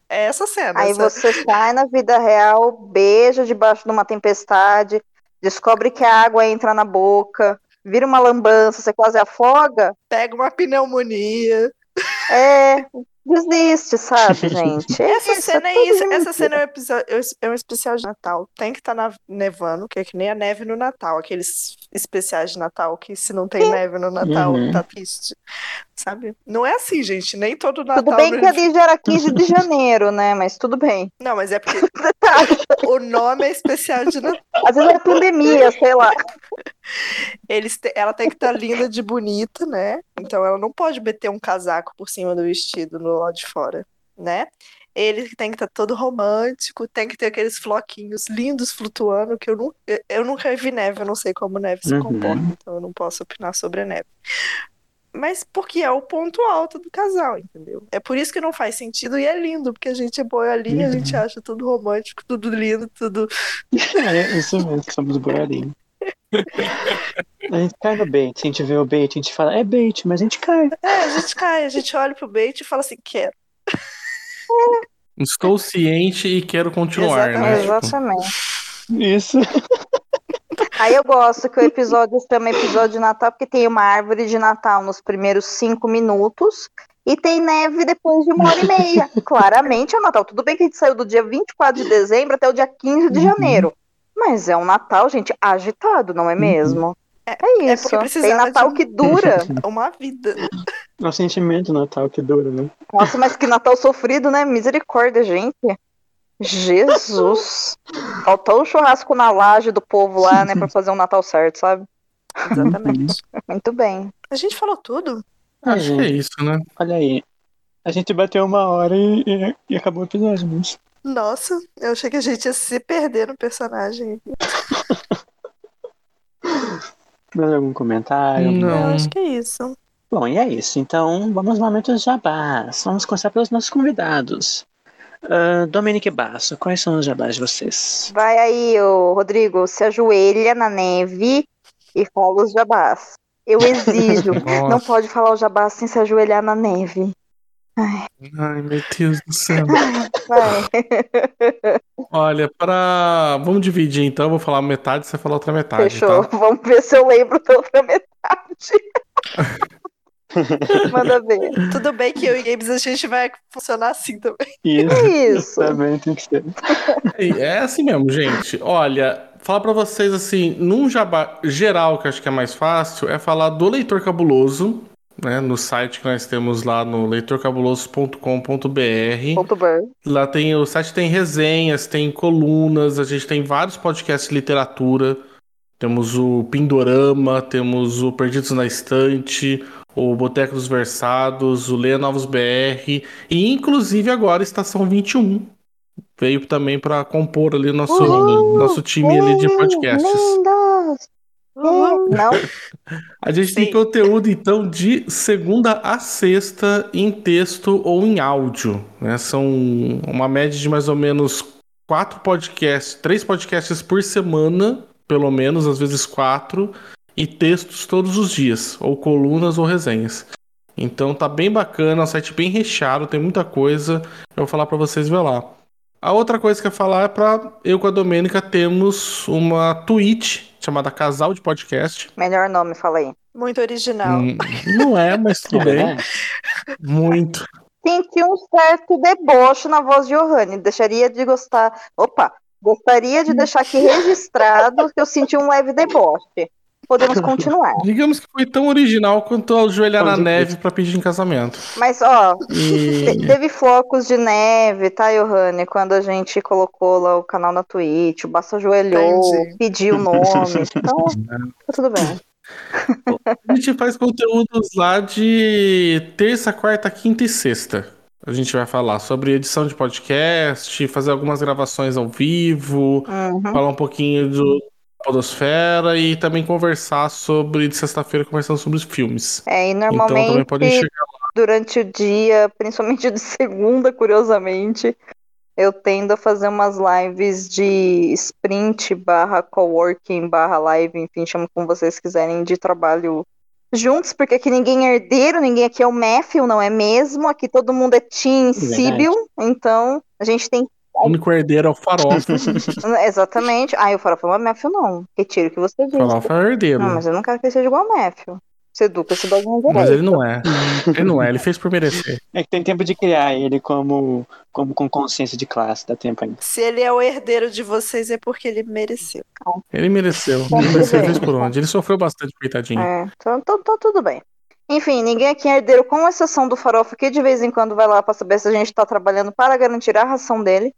É essa cena. Aí essa- você sai na vida real, beija debaixo de uma tempestade, descobre que a água entra na boca, vira uma lambança, você quase afoga. pega uma pneumonia. É, desiste, sabe, gente? É Essa isso, cena é isso. Essa cena é um, episódio, é um especial de Natal. Tem que estar nevando, que é que nem a neve no Natal. Aqueles especiais de Natal que se não tem neve no Natal, Uhum. tá triste. Sabe? Não é assim, gente. Nem todo Natal. Tudo bem que ali já era 15 de janeiro, né? Mas tudo bem. Não, mas é porque o nome é especial de Natal. Às vezes é pandemia, sei lá. Eles te- Ela tem que estar linda de bonita, né? Então ela não pode meter um casaco por cima do vestido no lado de fora, né? Ele tem que estar todo romântico, tem que ter aqueles floquinhos lindos flutuando, que eu, nu eu, nunca vi neve, eu não sei como neve se Uhum. comporta, então eu não posso opinar sobre a neve. Mas porque é o ponto alto do casal, entendeu? É por isso que não faz sentido e é lindo, porque a gente é boiolinha, a Uhum. gente acha tudo romântico, tudo lindo, tudo. É, isso mesmo, somos boiolinhos. A gente cai no bait, a gente vê o bait, a gente fala, é bait, mas a gente cai. É, a gente cai, a gente olha pro bait e fala assim, quero. Estou ciente e quero continuar, né? Tipo, Exatamente. Isso. Aí eu gosto que o episódio chama episódio de Natal porque tem uma árvore de Natal nos primeiros cinco minutos e tem neve depois de uma hora e meia. Claramente é o Natal. Tudo bem que a gente saiu do dia 24 de dezembro até o dia 15 de janeiro. Mas é um Natal, gente, agitado, não é mesmo? É, é isso. porque tem Natal de- que dura. Uma vida. É o sentimento Natal que dura, né? Nossa, mas que Natal sofrido, né? Misericórdia, gente. Jesus. Faltou um churrasco na laje do povo lá, né, pra fazer um Natal certo, sabe? Exatamente. Muito bem. A gente falou tudo. Acho que é isso, né? Olha aí. A gente bateu uma hora e, e- e acabou o episódio, mas. Nossa, eu achei que a gente ia se perder no personagem. Mais algum comentário? Não. Acho que é isso. Bom, e é isso. Então, vamos aos momentos jabás. Vamos começar pelos nossos convidados. Ah, Dominique Basso, quais são os jabás de vocês? Vai aí, ô, Rodrigo, se ajoelha na neve e fala os jabás. Eu exijo. Não pode falar o jabá sem se ajoelhar na neve. Ai, meu Deus do céu. Vai, Olha, pra. Vamos dividir então. Eu vou falar metade, você fala outra metade. fechou. Tá? Vamos ver se eu lembro da outra metade. Manda ver. Tudo bem que eu e Games a gente vai funcionar assim também. Isso. Isso. Também tem que ser. É é assim mesmo, gente. Olha, falar pra vocês assim, num jabá geral, que eu acho que é mais fácil, é falar do Leitor Cabuloso, né? No site que nós temos lá no leitorcabuloso.com.br. Lá tem o site tem resenhas, tem colunas, a gente tem vários podcasts de literatura. Temos o Pindorama, temos o Perdidos na Estante, o Boteco dos Versados, o Leia Novos BR e inclusive agora Estação 21 veio também para compor ali nosso Uhul! nosso time ali de podcasts. Lindas! Não, A gente tem Sim. conteúdo, então, de segunda a sexta em texto ou em áudio. Né? São uma média de mais ou menos quatro podcasts, três podcasts por semana, pelo menos, às vezes quatro, e textos todos os dias, ou colunas ou resenhas. Então tá bem bacana, é um site bem recheado, tem muita coisa. Eu vou falar pra vocês ver lá. A outra coisa que eu ia falar é pra eu com a Domênica temos uma Twitch chamada Casal de Podcast. melhor nome, fala aí. Muito original. Hum, Não é, mas tudo É bem. Muito. Senti um certo deboche na voz de Johanne. Deixaria de gostar. Opa! Gostaria de deixar aqui registrado que eu senti um leve deboche. Podemos continuar. Digamos que foi tão original quanto ajoelhar na neve pra pedir em casamento. Mas, ó, E te- teve flocos de neve, tá, Johanne? Quando a gente colocou lá o canal na Twitch, o Baço ajoelhou, Entendi. pediu o nome. Então, tá tudo bem. a gente faz conteúdos lá de terça, quarta, quinta e sexta. A gente vai falar sobre edição de podcast, fazer algumas gravações ao vivo, Uhum. falar um pouquinho do Podosfera e também conversar sobre, de sexta-feira, conversando sobre os filmes. É, e Então também normalmente podem chegar durante o dia, principalmente de segunda, curiosamente, eu tendo a fazer umas lives de sprint barra coworking barra live, enfim, chama como vocês quiserem, de trabalho juntos, porque aqui ninguém é herdeiro, ninguém aqui é o Matthew, não é mesmo? Aqui todo mundo é Team. Sibyl, então a gente tem O único herdeiro é o farofa. Exatamente. Ah, o farofa é Matthew, não. Retiro o que você disse. farofa é herdeiro. Não, mas eu não quero que ele seja igual ao Matthew. Você educa esse bagulho Mas direito. ele não é. Ele não é, ele fez por merecer. É que tem tempo de criar ele como, como com consciência de classe, dá tempo ainda. Se ele é o herdeiro de vocês, é porque ele mereceu. Ele mereceu. Tá Ele mereceu por onde. Ele sofreu bastante, coitadinho. É, então, então, então tudo bem. Enfim, ninguém aqui é herdeiro, com exceção do farofa, que de vez em quando vai lá pra saber se a gente tá trabalhando para garantir a ração dele.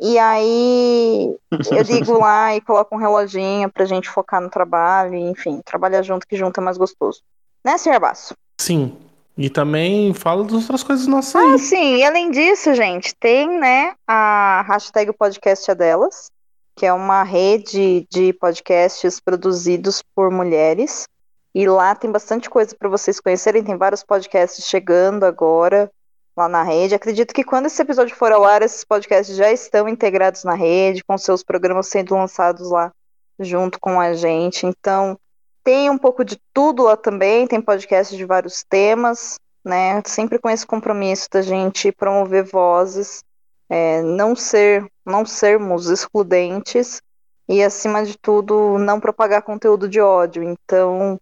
E aí eu ligo lá e coloco um reloginho pra gente focar no trabalho, e, enfim, trabalhar junto, que junto é mais gostoso. Né, senhor Basso? Sim. E também fala das outras coisas nossas Ah, aí. sim, e além disso, gente, tem, né, a hashtag podcast é delas, que é uma rede de podcasts produzidos por mulheres. E lá tem bastante coisa para vocês conhecerem, tem vários podcasts chegando agora lá na rede. Acredito que quando esse episódio for ao ar, esses podcasts já estão integrados na rede, com seus programas sendo lançados lá junto com a gente. Então, tem um pouco de tudo lá também, tem podcast de vários temas, né? Sempre com esse compromisso da gente promover vozes, é, não ser, não sermos excludentes e, acima de tudo, não propagar conteúdo de ódio. Então,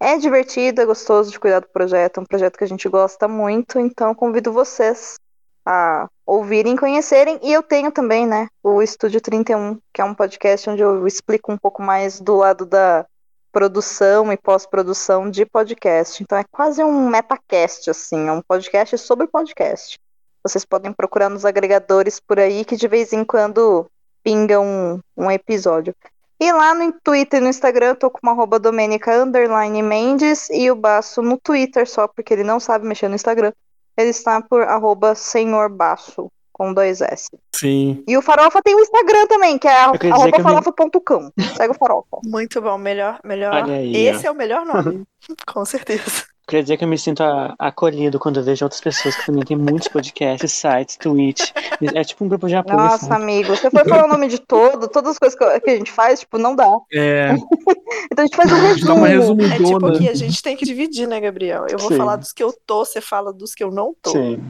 é divertido, é gostoso de cuidar do projeto, é um projeto que a gente gosta muito, então convido vocês a ouvirem, conhecerem, e eu tenho também, né, o Estúdio 31, que é um podcast onde eu explico um pouco mais do lado da produção e pós-produção de podcast. Então é quase um metacast, assim, é um podcast sobre podcast. Vocês podem procurar nos agregadores por aí que de vez em quando pinga um, um episódio. E lá no Twitter e no Instagram eu tô com uma arroba Domenica Underline Mendes e o Baço no Twitter só porque ele não sabe mexer no Instagram. Ele está por arroba Senhor Baço, com dois S. Sim. E o Farofa tem o Instagram também, que é arroba farofa.cão. Segue o Farofa. Muito bom, melhor, melhor. Olha aí, Esse ó. é o melhor nome, com certeza. Queria dizer que eu me sinto acolhido quando eu vejo outras pessoas que também têm muitos podcasts, sites, Twitch. É tipo um grupo de apoio. Nossa, sabe? amigo, você foi falar o nome de todo, todas as coisas que, a gente faz, tipo, não dá. É, Então a gente faz um uma resumo. É tipo que a gente tem que dividir, né, Gabriel? Eu vou Sim. falar dos que eu tô, você fala dos que eu não tô. Sim.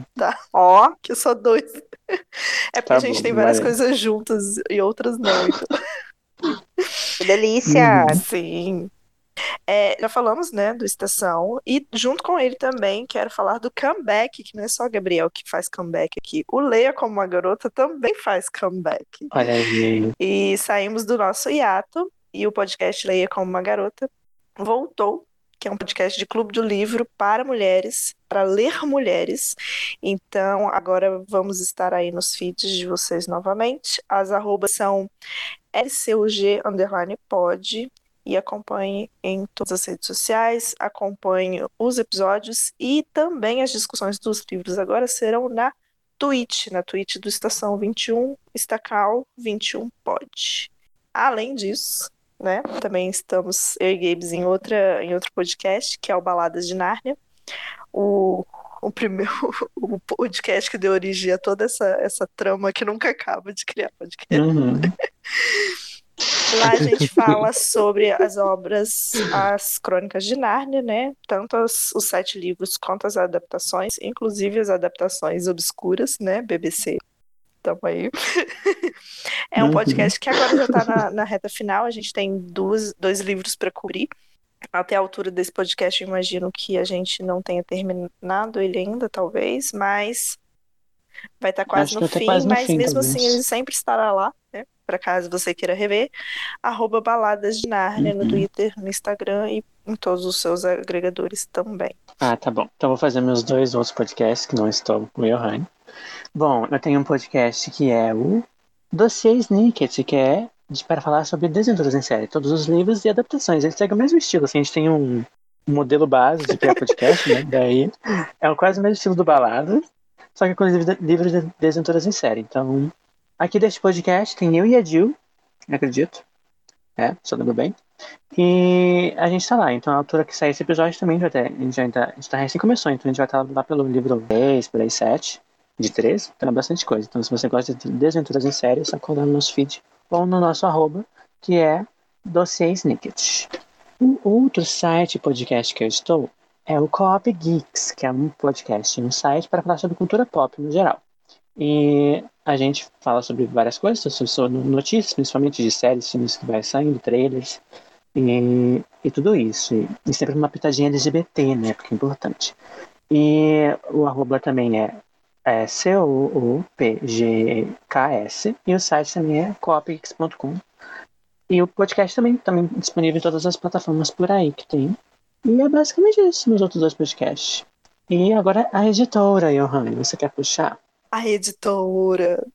Ó, Que eu sou dois. É porque Tá a gente bom, tem várias vai. coisas juntas e outras não. Então, que delícia. Uhum. sim. É, já falamos, né, do Estação, e junto com ele também quero falar do comeback, que não é só Gabriel que faz comeback aqui. O Leia como uma garota também faz comeback. Olha aí. E saímos do nosso hiato e o podcast Leia como uma garota voltou, que é um podcast de clube do livro para mulheres, para ler mulheres. Então, agora vamos estar aí nos feeds de vocês novamente. As arrobas são LCUG underline pod e acompanhe em todas as redes sociais, acompanhe os episódios e também as discussões dos livros agora serão na Twitch, na Twitch do Estação 21, Estacal 21 Pod. Além disso, né, também estamos eu e Gabes em outra em outro podcast, que é o Baladas de Nárnia. O o primeiro o podcast que deu origem a toda essa, essa trama que nunca acaba de criar podcast. Uhum. Lá a gente fala sobre as obras, as crônicas de Nárnia, né? Tanto as- os sete livros quanto as adaptações, inclusive as adaptações obscuras, né? BBC. Tamo aí. É um Uhum. podcast que agora já tá na, na reta final. A gente tem duas, dois livros para cobrir. Até a altura desse podcast, eu imagino que a gente não tenha terminado ele ainda, talvez, mas vai estar quase Acho que no até fim. quase no mas fim, mesmo talvez. assim, ele sempre estará lá, né? Para caso você queira rever. Arroba Baladas de Nárnia no Uhum. Twitter, no Instagram e em todos os seus agregadores também. Ah, tá bom. Então vou fazer meus dois outros podcasts que não estou com o Johanny. Bom, eu tenho um podcast que é o Dossiê Snicket, que é de- para falar sobre desventuras em série, todos os livros e adaptações. Ele segue o mesmo estilo, assim, a gente tem um modelo base de criar podcast, né? Daí é quase o mesmo estilo do Balada, só que com livros de, livros de desventuras em série. Então, aqui deste podcast tem eu e a Jill, acredito. É, só lembro bem. E a gente tá lá, então a altura que sair esse episódio também já tá, a gente já tá, a gente tá recém começou, então a gente vai estar lá pelo livro 10, por aí 7, de 13, então é bastante coisa. Então se você gosta de desventuras em série, é só colar no nosso feed ou no nosso arroba, que é Dossiê Snicket. Um outro site podcast que eu estou é o Coop Geeks, que é um podcast, um site para falar sobre cultura pop no geral. E a gente fala sobre várias coisas, sobre notícias, principalmente de séries, filmes que vai saindo, trailers, e, e tudo isso. E, e sempre uma pitadinha LGBT, né? Porque é importante. E o arroba também é, é C-O-O-P-G-K-S. E o site também é coopgeeks.com. E o podcast também, também disponível em todas as plataformas por aí que tem. E é basicamente isso, meus outros dois podcasts. E agora a editora, Johan, você quer puxar? A editora.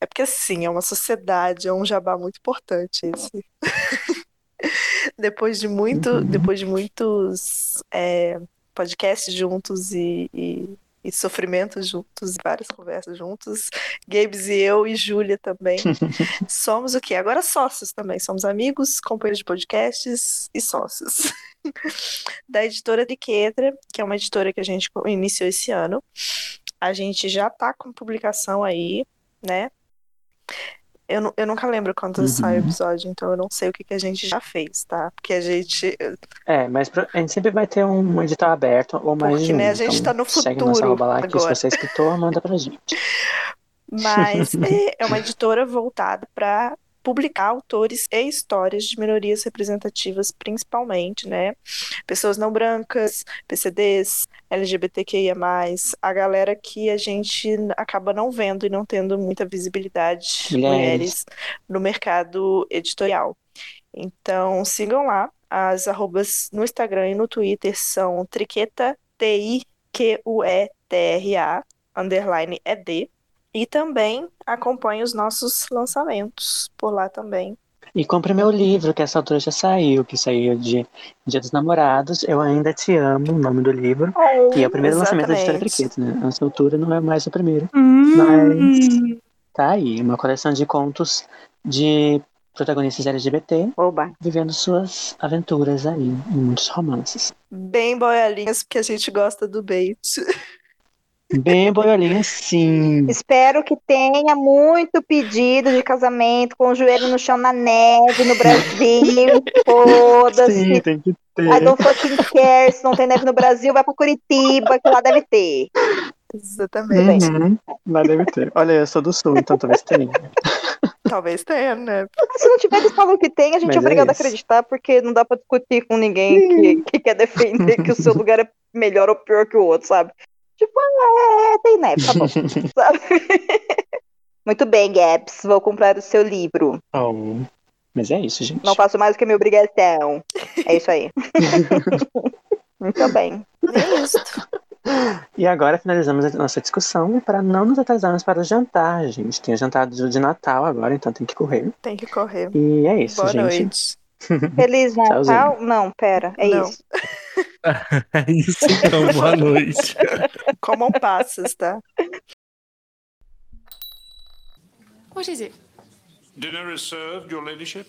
É porque assim, é uma sociedade, é um jabá muito importante esse. Depois de muito, Uhum. depois de muitos é, podcasts juntos e, e, e sofrimentos juntos, várias conversas juntos, Gabes e eu e Júlia também, somos o quê? Agora sócios também, somos amigos, companheiros de podcasts e sócios. Da editora de Quedra, que é uma editora que a gente iniciou esse ano. A gente já tá com publicação aí, né? Eu, eu nunca lembro quando Uhum. sai o episódio, então eu não sei o que, que a gente já fez, tá? Porque a gente. É, mas pro- a gente sempre vai ter um edital aberto ou mais Porque, de um. né, a gente então tá no Segue nossa futuro lá, que se agora. você é escritor, manda pra gente. Mas é, é uma editora voltada para publicar autores e histórias de minorias representativas, principalmente, né? Pessoas não brancas, PCDs, LGBTQIA, a galera que a gente acaba não vendo e não tendo muita visibilidade, Mulheres. mulheres, no mercado editorial. Então, sigam lá. As arrobas no Instagram e no Twitter são triqueta, T-I-Q-U-E-T-R-A, underline ED. E também acompanhe os nossos lançamentos por lá também. E compre meu livro, que essa altura já saiu, que saiu de Dia dos Namorados. Eu ainda te amo, o nome do livro. E é o primeiro lançamento da Exatamente. Triqueta, né? Essa altura não é mais o primeiro. Mas tá aí, uma coleção de contos de protagonistas LGBT Oba. vivendo suas aventuras aí, em muitos romances. Bem boiolinhas, porque a gente gosta do bait. Bem boiolinha, sim. Espero que tenha muito pedido de casamento com o joelho no chão na neve no Brasil. Foda-se. Sim, tem que ter. I don't fucking care. Se não tem neve no Brasil, vai pra Curitiba, que lá deve ter. Exatamente. Uhum, lá deve ter. Olha, eu sou do sul, então talvez tenha. Talvez tenha, né? Se não tiver, eles falam que tem, a gente Mas é é obrigado a isso. acreditar, porque não dá pra discutir com ninguém que, que quer defender que o seu lugar é melhor ou pior que o outro, sabe? Tipo, ah, é, tem neve, tá bom. Muito bem, Gabs, vou comprar o seu livro. Oh, mas é isso, gente. Não faço mais do que minha obrigação. É isso aí. Muito bem. É isso. E agora finalizamos a nossa discussão e para não nos atrasarmos para o jantar, gente. Tem o jantar de de Natal agora, então tem que correr. Tem que correr. E é isso, Boa gente. noite. Feliz Natal? Tchauzinho. Não, pera, é Não. isso. É isso, então. Boa noite. Comam passas, tá? What is it? Dinner is served, Your Ladyship.